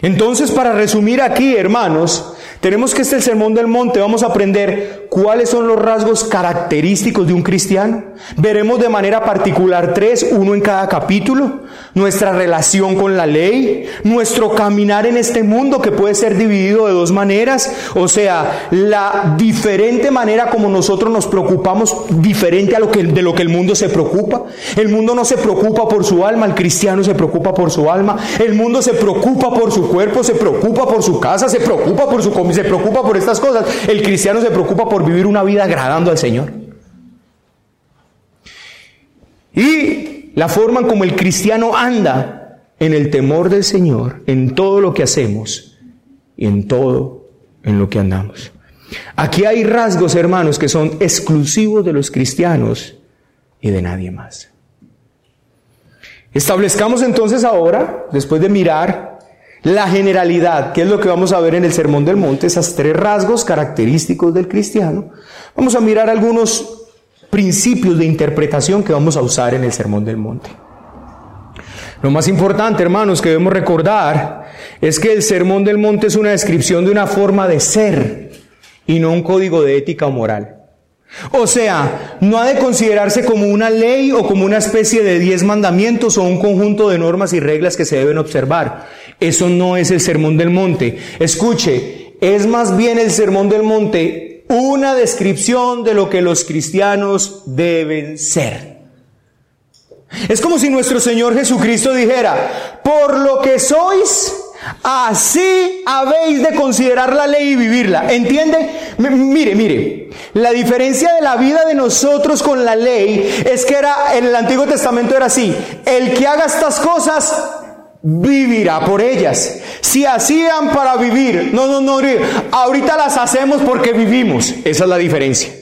Entonces, para resumir aquí, hermanos, tenemos que este el Sermón del Monte, vamos a aprender cuáles son los rasgos característicos de un cristiano. Veremos de manera particular tres, uno en cada capítulo, nuestra relación con la ley, nuestro caminar en este mundo que puede ser dividido de dos maneras, o sea, la diferente manera como nosotros nos preocupamos, diferente a lo que, de lo que el mundo se preocupa. El mundo no se preocupa por su alma, el cristiano se preocupa por su alma, el mundo se preocupa por su cuerpo, se preocupa por su casa, se preocupa por su comida se preocupa por estas cosas. El cristiano se preocupa por vivir una vida agradando al Señor. Y la forma como el cristiano anda en el temor del Señor, en todo lo que hacemos y en todo en lo que andamos. Aquí hay rasgos, hermanos, que son exclusivos de los cristianos y de nadie más. Establezcamos entonces ahora, después de mirar la generalidad, que es lo que vamos a ver en el Sermón del Monte, esas tres rasgos característicos del cristiano, vamos a mirar algunos principios de interpretación que vamos a usar en el Sermón del Monte. Lo más importante, hermanos, que debemos recordar es que el Sermón del Monte es una descripción de una forma de ser y no un código de ética o moral. O sea, no ha de considerarse como una ley o como una especie de diez mandamientos o un conjunto de normas y reglas que se deben observar. Eso no es el sermón del monte. Escuche, es más bien el sermón del monte una descripción de lo que los cristianos deben ser. Es como si nuestro Señor Jesucristo dijera, por lo que sois, Así habéis de considerar la ley y vivirla. ¿Entiende? mire, mire. La diferencia de la vida de nosotros con la ley es que era, en el Antiguo Testamento era así. El que haga estas cosas vivirá por ellas. Si hacían para vivir, no, no, no, ahorita las hacemos porque vivimos. Esa es la diferencia.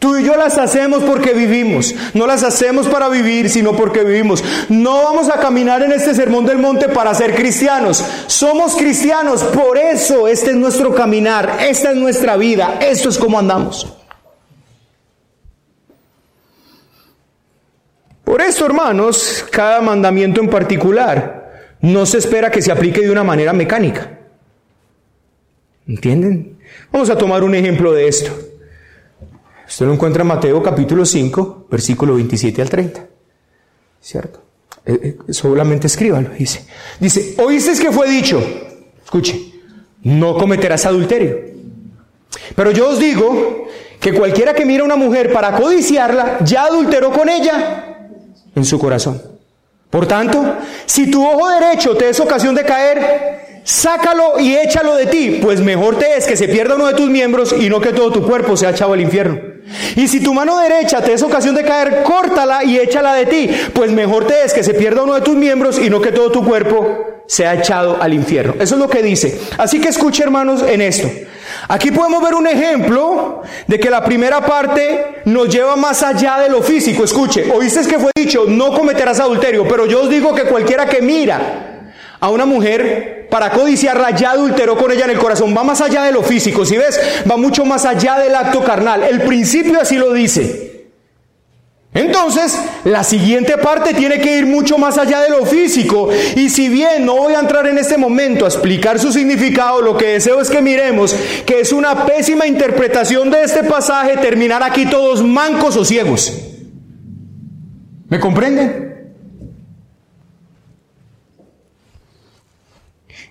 Tú y yo las hacemos porque vivimos. No las hacemos para vivir, sino porque vivimos. No vamos a caminar en este sermón del monte para ser cristianos. Somos cristianos. Por eso este es nuestro caminar. Esta es nuestra vida. Esto es como andamos. Por eso, hermanos, cada mandamiento en particular no se espera que se aplique de una manera mecánica. ¿Entienden? Vamos a tomar un ejemplo de esto. Usted lo encuentra en Mateo capítulo 5, versículo 27 al 30. ¿Cierto? Eh, eh, solamente escríbalo, dice. Dice, oíste que fue dicho, escuche, no cometerás adulterio. Pero yo os digo que cualquiera que mira a una mujer para codiciarla, ya adulteró con ella en su corazón. Por tanto, si tu ojo derecho te es ocasión de caer, sácalo y échalo de ti, pues mejor te es que se pierda uno de tus miembros y no que todo tu cuerpo sea echado al infierno. Y si tu mano derecha te es ocasión de caer, córtala y échala de ti, pues mejor te es que se pierda uno de tus miembros y no que todo tu cuerpo sea echado al infierno. Eso es lo que dice. Así que escuche hermanos en esto. Aquí podemos ver un ejemplo de que la primera parte nos lleva más allá de lo físico. Escuche, oíste que fue dicho, no cometerás adulterio, pero yo os digo que cualquiera que mira a una mujer para codiciarla, ya adulteró con ella en el corazón. Va más allá de lo físico, si ves, va mucho más allá del acto carnal. El principio así lo dice. Entonces, la siguiente parte tiene que ir mucho más allá de lo físico. Y si bien no voy a entrar en este momento a explicar su significado, lo que deseo es que miremos que es una pésima interpretación de este pasaje terminar aquí todos mancos o ciegos. ¿Me comprenden?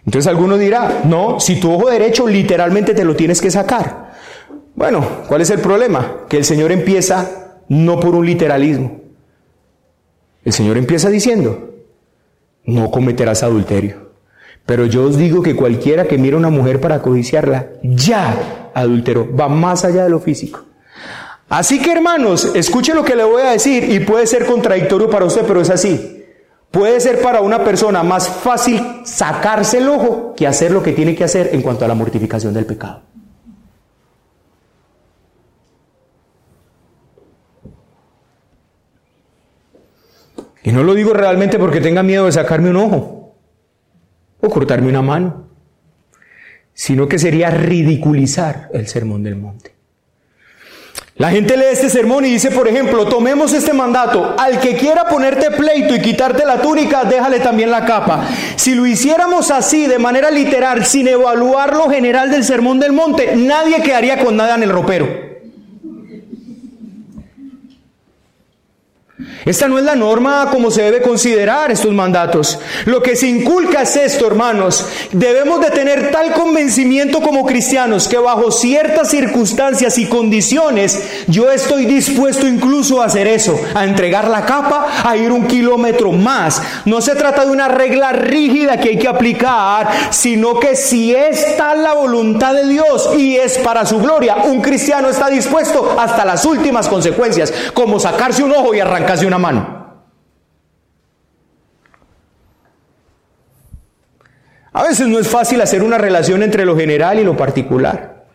Entonces alguno dirá, no, si tu ojo derecho literalmente te lo tienes que sacar. Bueno, ¿cuál es el problema? Que el Señor empieza no por un literalismo. El Señor empieza diciendo, no cometerás adulterio. Pero yo os digo que cualquiera que mire a una mujer para codiciarla, ya adulteró, va más allá de lo físico. Así que hermanos, escuche lo que le voy a decir y puede ser contradictorio para usted, pero es así. Puede ser para una persona más fácil sacarse el ojo que hacer lo que tiene que hacer en cuanto a la mortificación del pecado. Y no lo digo realmente porque tenga miedo de sacarme un ojo o cortarme una mano, sino que sería ridiculizar el sermón del monte. La gente lee este sermón y dice, por ejemplo, tomemos este mandato, al que quiera ponerte pleito y quitarte la túnica, déjale también la capa. Si lo hiciéramos así, de manera literal, sin evaluar lo general del sermón del monte, nadie quedaría con nada en el ropero. Esta no es la norma como se debe considerar estos mandatos. Lo que se inculca es esto, hermanos. Debemos de tener tal convencimiento como cristianos que bajo ciertas circunstancias y condiciones yo estoy dispuesto incluso a hacer eso, a entregar la capa, a ir un kilómetro más. No se trata de una regla rígida que hay que aplicar, sino que si es tal la voluntad de Dios y es para su gloria, un cristiano está dispuesto hasta las últimas consecuencias, como sacarse un ojo y arrancar casi una mano. A veces no es fácil hacer una relación entre lo general y lo particular.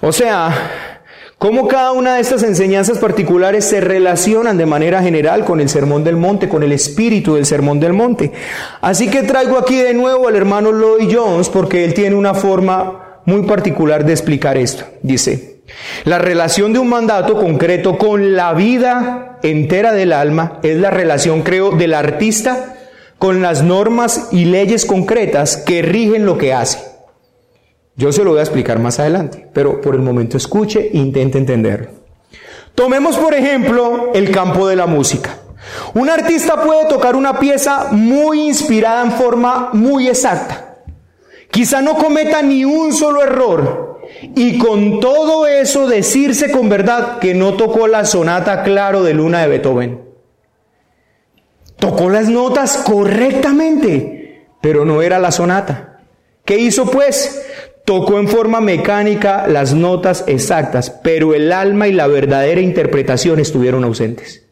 O sea, cómo cada una de estas enseñanzas particulares se relacionan de manera general con el Sermón del Monte, con el espíritu del Sermón del Monte. Así que traigo aquí de nuevo al hermano Lloyd Jones porque él tiene una forma muy particular de explicar esto. Dice, la relación de un mandato concreto con la vida entera del alma es la relación, creo, del artista con las normas y leyes concretas que rigen lo que hace. Yo se lo voy a explicar más adelante, pero por el momento escuche e intente entenderlo. Tomemos, por ejemplo, el campo de la música. Un artista puede tocar una pieza muy inspirada en forma muy exacta. Quizá no cometa ni un solo error, y con todo eso decirse con verdad que no tocó la sonata claro de luna de Beethoven. Tocó las notas correctamente, pero no era la sonata. ¿Qué hizo pues? Tocó en forma mecánica las notas exactas, pero el alma y la verdadera interpretación estuvieron ausentes.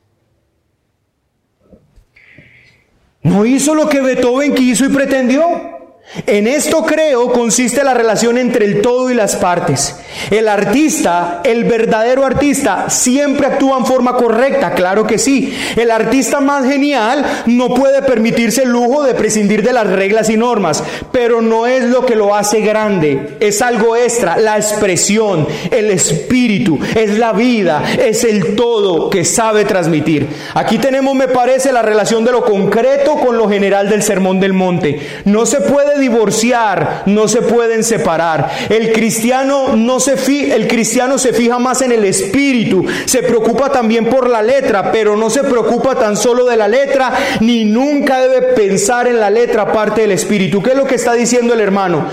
No hizo lo que Beethoven quiso y pretendió. En esto creo consiste la relación entre el todo y las partes. El artista, el verdadero artista, siempre actúa en forma correcta, claro que sí. El artista más genial no puede permitirse el lujo de prescindir de las reglas y normas, pero no es lo que lo hace grande, es algo extra, la expresión, el espíritu, es la vida, es el todo que sabe transmitir. Aquí tenemos, me parece, la relación de lo concreto con lo general del Sermón del Monte. No se puede divorciar, no se pueden separar. El cristiano no se el cristiano se fija más en el espíritu, se preocupa también por la letra, pero no se preocupa tan solo de la letra, ni nunca debe pensar en la letra aparte del espíritu. ¿Qué es lo que está diciendo el hermano?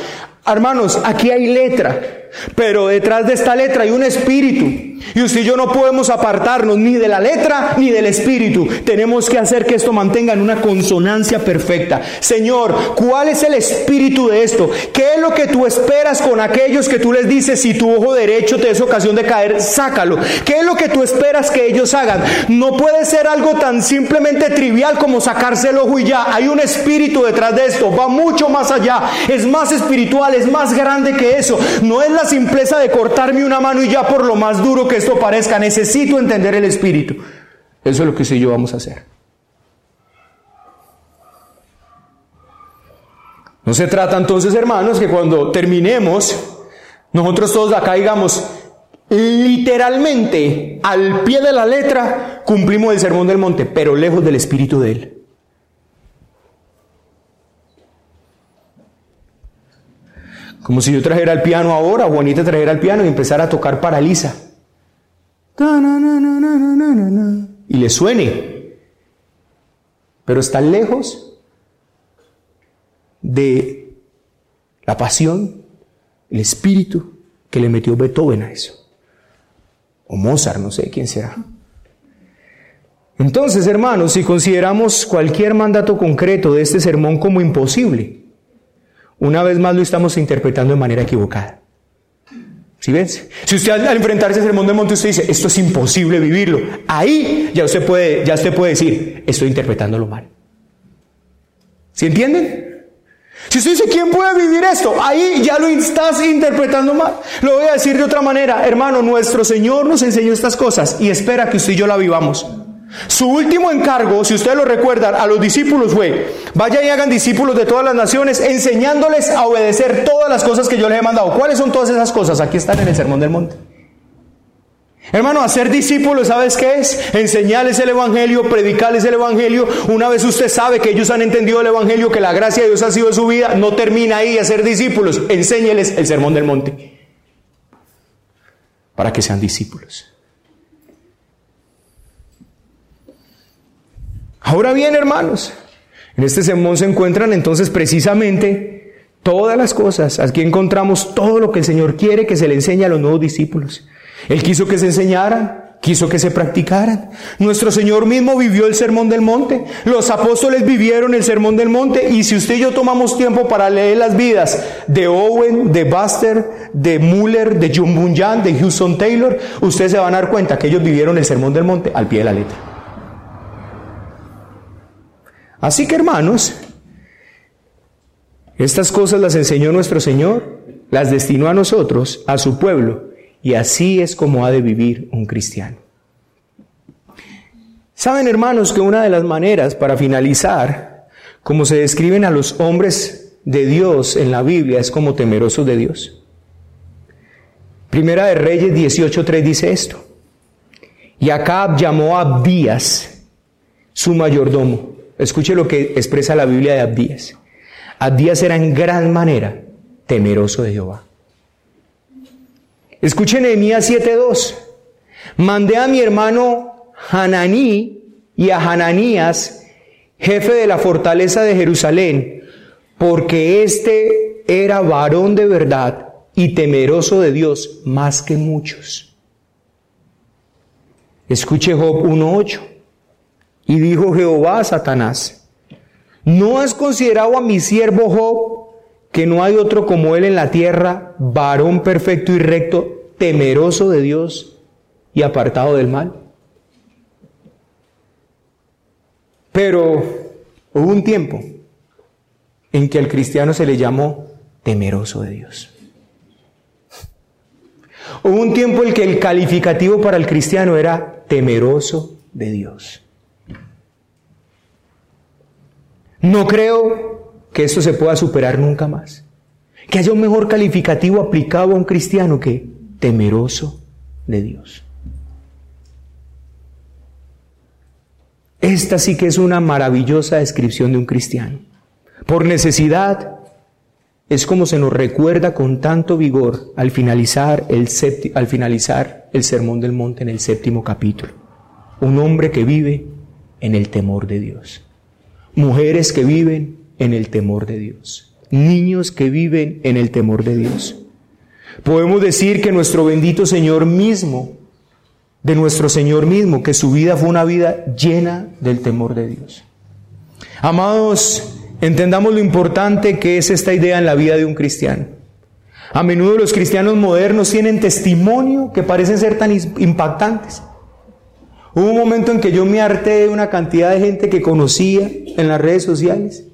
Hermanos, aquí hay letra, pero detrás de esta letra hay un espíritu. Y usted y yo no podemos apartarnos ni de la letra ni del espíritu. Tenemos que hacer que esto mantenga en una consonancia perfecta. Señor, ¿cuál es el espíritu de esto? ¿Qué es lo que tú esperas con aquellos que tú les dices si tu ojo derecho te es ocasión de caer, sácalo? ¿Qué es lo que tú esperas que ellos hagan? No puede ser algo tan simplemente trivial como sacarse el ojo y ya. Hay un espíritu detrás de esto. Va mucho más allá. Es más espiritual, es más grande que eso. No es la simpleza de cortarme una mano y ya por lo más duro que esto parezca, necesito entender el Espíritu. Eso es lo que sí yo vamos a hacer. No se trata entonces, hermanos, que cuando terminemos, nosotros todos acá digamos, literalmente, al pie de la letra, cumplimos el sermón del monte, pero lejos del espíritu de él. Como si yo trajera el piano ahora, Juanita trajera el piano y empezara a tocar paraliza. Y le suene. Pero está lejos de la pasión, el espíritu que le metió Beethoven a eso. O Mozart, no sé quién será. Entonces, hermanos, si consideramos cualquier mandato concreto de este sermón como imposible, una vez más lo estamos interpretando de manera equivocada. ¿Sí ves? Si usted al enfrentarse al sermón del monte usted dice, esto es imposible vivirlo, ahí ya usted puede, ya usted puede decir, estoy interpretándolo mal. ¿Sí entienden? Si usted dice, ¿quién puede vivir esto? Ahí ya lo estás interpretando mal. Lo voy a decir de otra manera, hermano, nuestro Señor nos enseñó estas cosas y espera que usted y yo la vivamos. Su último encargo, si ustedes lo recuerdan, a los discípulos fue, vayan y hagan discípulos de todas las naciones, enseñándoles a obedecer todas las cosas que yo les he mandado. ¿Cuáles son todas esas cosas? Aquí están en el Sermón del Monte. Hermano, hacer discípulos, ¿sabes qué es? Enseñarles el Evangelio, predicarles el Evangelio. Una vez usted sabe que ellos han entendido el Evangelio, que la gracia de Dios ha sido su vida, no termina ahí hacer discípulos. Enséñeles el sermón del monte. Para que sean discípulos. Ahora bien, hermanos, en este sermón se encuentran entonces precisamente todas las cosas. Aquí encontramos todo lo que el Señor quiere que se le enseñe a los nuevos discípulos. Él quiso que se enseñaran, quiso que se practicaran. Nuestro Señor mismo vivió el sermón del monte. Los apóstoles vivieron el sermón del monte. Y si usted y yo tomamos tiempo para leer las vidas de Owen, de Buster, de Muller, de John Bunyan, de Houston Taylor, ustedes se van a dar cuenta que ellos vivieron el sermón del monte al pie de la letra. Así que hermanos, estas cosas las enseñó nuestro Señor, las destinó a nosotros, a su pueblo, y así es como ha de vivir un cristiano. Saben, hermanos, que una de las maneras para finalizar, como se describen a los hombres de Dios en la Biblia, es como temerosos de Dios. Primera de Reyes 18.3 dice esto. Y Acab llamó a Abdías, su mayordomo. Escuche lo que expresa la Biblia de Abdías. Abdías era en gran manera temeroso de Jehová. Escuchen Nehemías 7:2. Mandé a mi hermano Hananí y a Hananías, jefe de la fortaleza de Jerusalén, porque éste era varón de verdad y temeroso de Dios más que muchos. Escuche Job 1:8. Y dijo Jehová a Satanás, ¿no has considerado a mi siervo Job? que no hay otro como Él en la tierra, varón perfecto y recto, temeroso de Dios y apartado del mal. Pero hubo un tiempo en que al cristiano se le llamó temeroso de Dios. Hubo un tiempo en que el calificativo para el cristiano era temeroso de Dios. No creo que esto se pueda superar nunca más. Que haya un mejor calificativo aplicado a un cristiano que temeroso de Dios. Esta sí que es una maravillosa descripción de un cristiano. Por necesidad, es como se nos recuerda con tanto vigor al finalizar el, al finalizar el Sermón del Monte en el séptimo capítulo. Un hombre que vive en el temor de Dios. Mujeres que viven en el temor de Dios. Niños que viven en el temor de Dios. Podemos decir que nuestro bendito Señor mismo, de nuestro Señor mismo, que su vida fue una vida llena del temor de Dios. Amados, entendamos lo importante que es esta idea en la vida de un cristiano. A menudo los cristianos modernos tienen testimonio que parecen ser tan impactantes. Hubo un momento en que yo me harté de una cantidad de gente que conocía en las redes sociales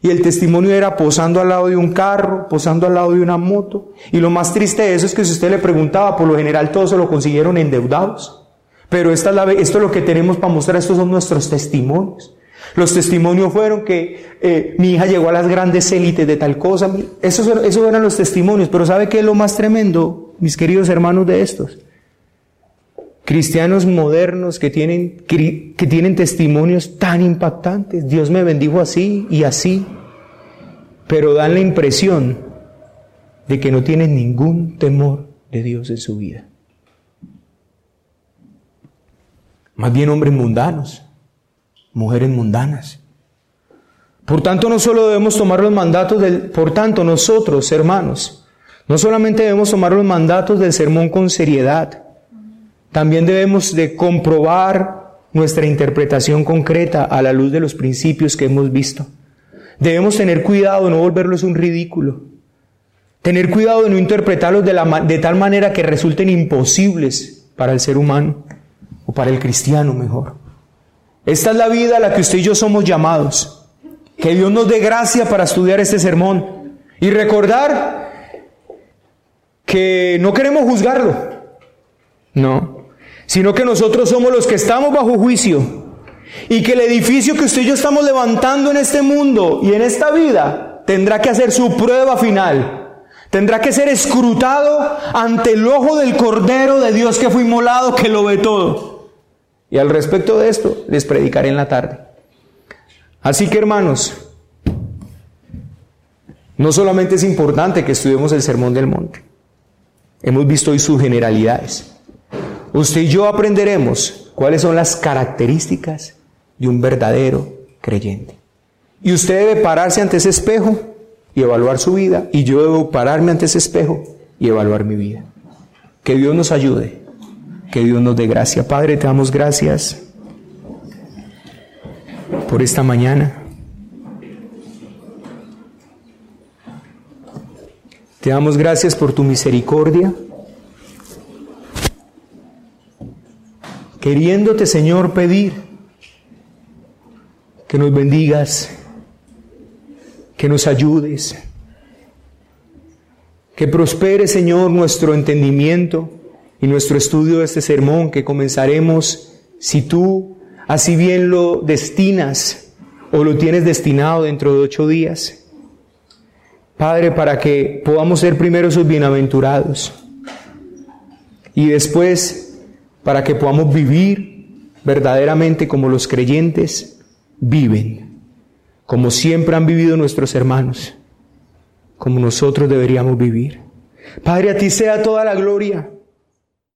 y el testimonio era posando al lado de un carro, posando al lado de una moto. Y lo más triste de eso es que si usted le preguntaba, por lo general todos se lo consiguieron endeudados. Pero esta es la, esto es lo que tenemos para mostrar, estos son nuestros testimonios. Los testimonios fueron que eh, mi hija llegó a las grandes élites de tal cosa. Esos, esos eran los testimonios. Pero ¿sabe qué es lo más tremendo, mis queridos hermanos de estos? Cristianos modernos que tienen, que tienen testimonios tan impactantes. Dios me bendijo así y así. Pero dan la impresión de que no tienen ningún temor de Dios en su vida. Más bien hombres mundanos, mujeres mundanas. Por tanto, no solo debemos tomar los mandatos del, por tanto, nosotros, hermanos, no solamente debemos tomar los mandatos del sermón con seriedad, también debemos de comprobar nuestra interpretación concreta a la luz de los principios que hemos visto. Debemos tener cuidado de no volverlos un ridículo. Tener cuidado de no interpretarlos de, la, de tal manera que resulten imposibles para el ser humano o para el cristiano mejor. Esta es la vida a la que usted y yo somos llamados. Que Dios nos dé gracia para estudiar este sermón y recordar que no queremos juzgarlo. No sino que nosotros somos los que estamos bajo juicio y que el edificio que usted y yo estamos levantando en este mundo y en esta vida tendrá que hacer su prueba final. Tendrá que ser escrutado ante el ojo del Cordero de Dios que fue inmolado, que lo ve todo. Y al respecto de esto, les predicaré en la tarde. Así que hermanos, no solamente es importante que estudiemos el Sermón del Monte, hemos visto hoy sus generalidades. Usted y yo aprenderemos cuáles son las características de un verdadero creyente. Y usted debe pararse ante ese espejo y evaluar su vida, y yo debo pararme ante ese espejo y evaluar mi vida. Que Dios nos ayude, que Dios nos dé gracia. Padre, te damos gracias por esta mañana. Te damos gracias por tu misericordia. Queriéndote, Señor, pedir que nos bendigas, que nos ayudes, que prospere, Señor, nuestro entendimiento y nuestro estudio de este sermón que comenzaremos si tú así bien lo destinas o lo tienes destinado dentro de ocho días. Padre, para que podamos ser primero sus bienaventurados y después para que podamos vivir verdaderamente como los creyentes viven, como siempre han vivido nuestros hermanos, como nosotros deberíamos vivir. Padre, a ti sea toda la gloria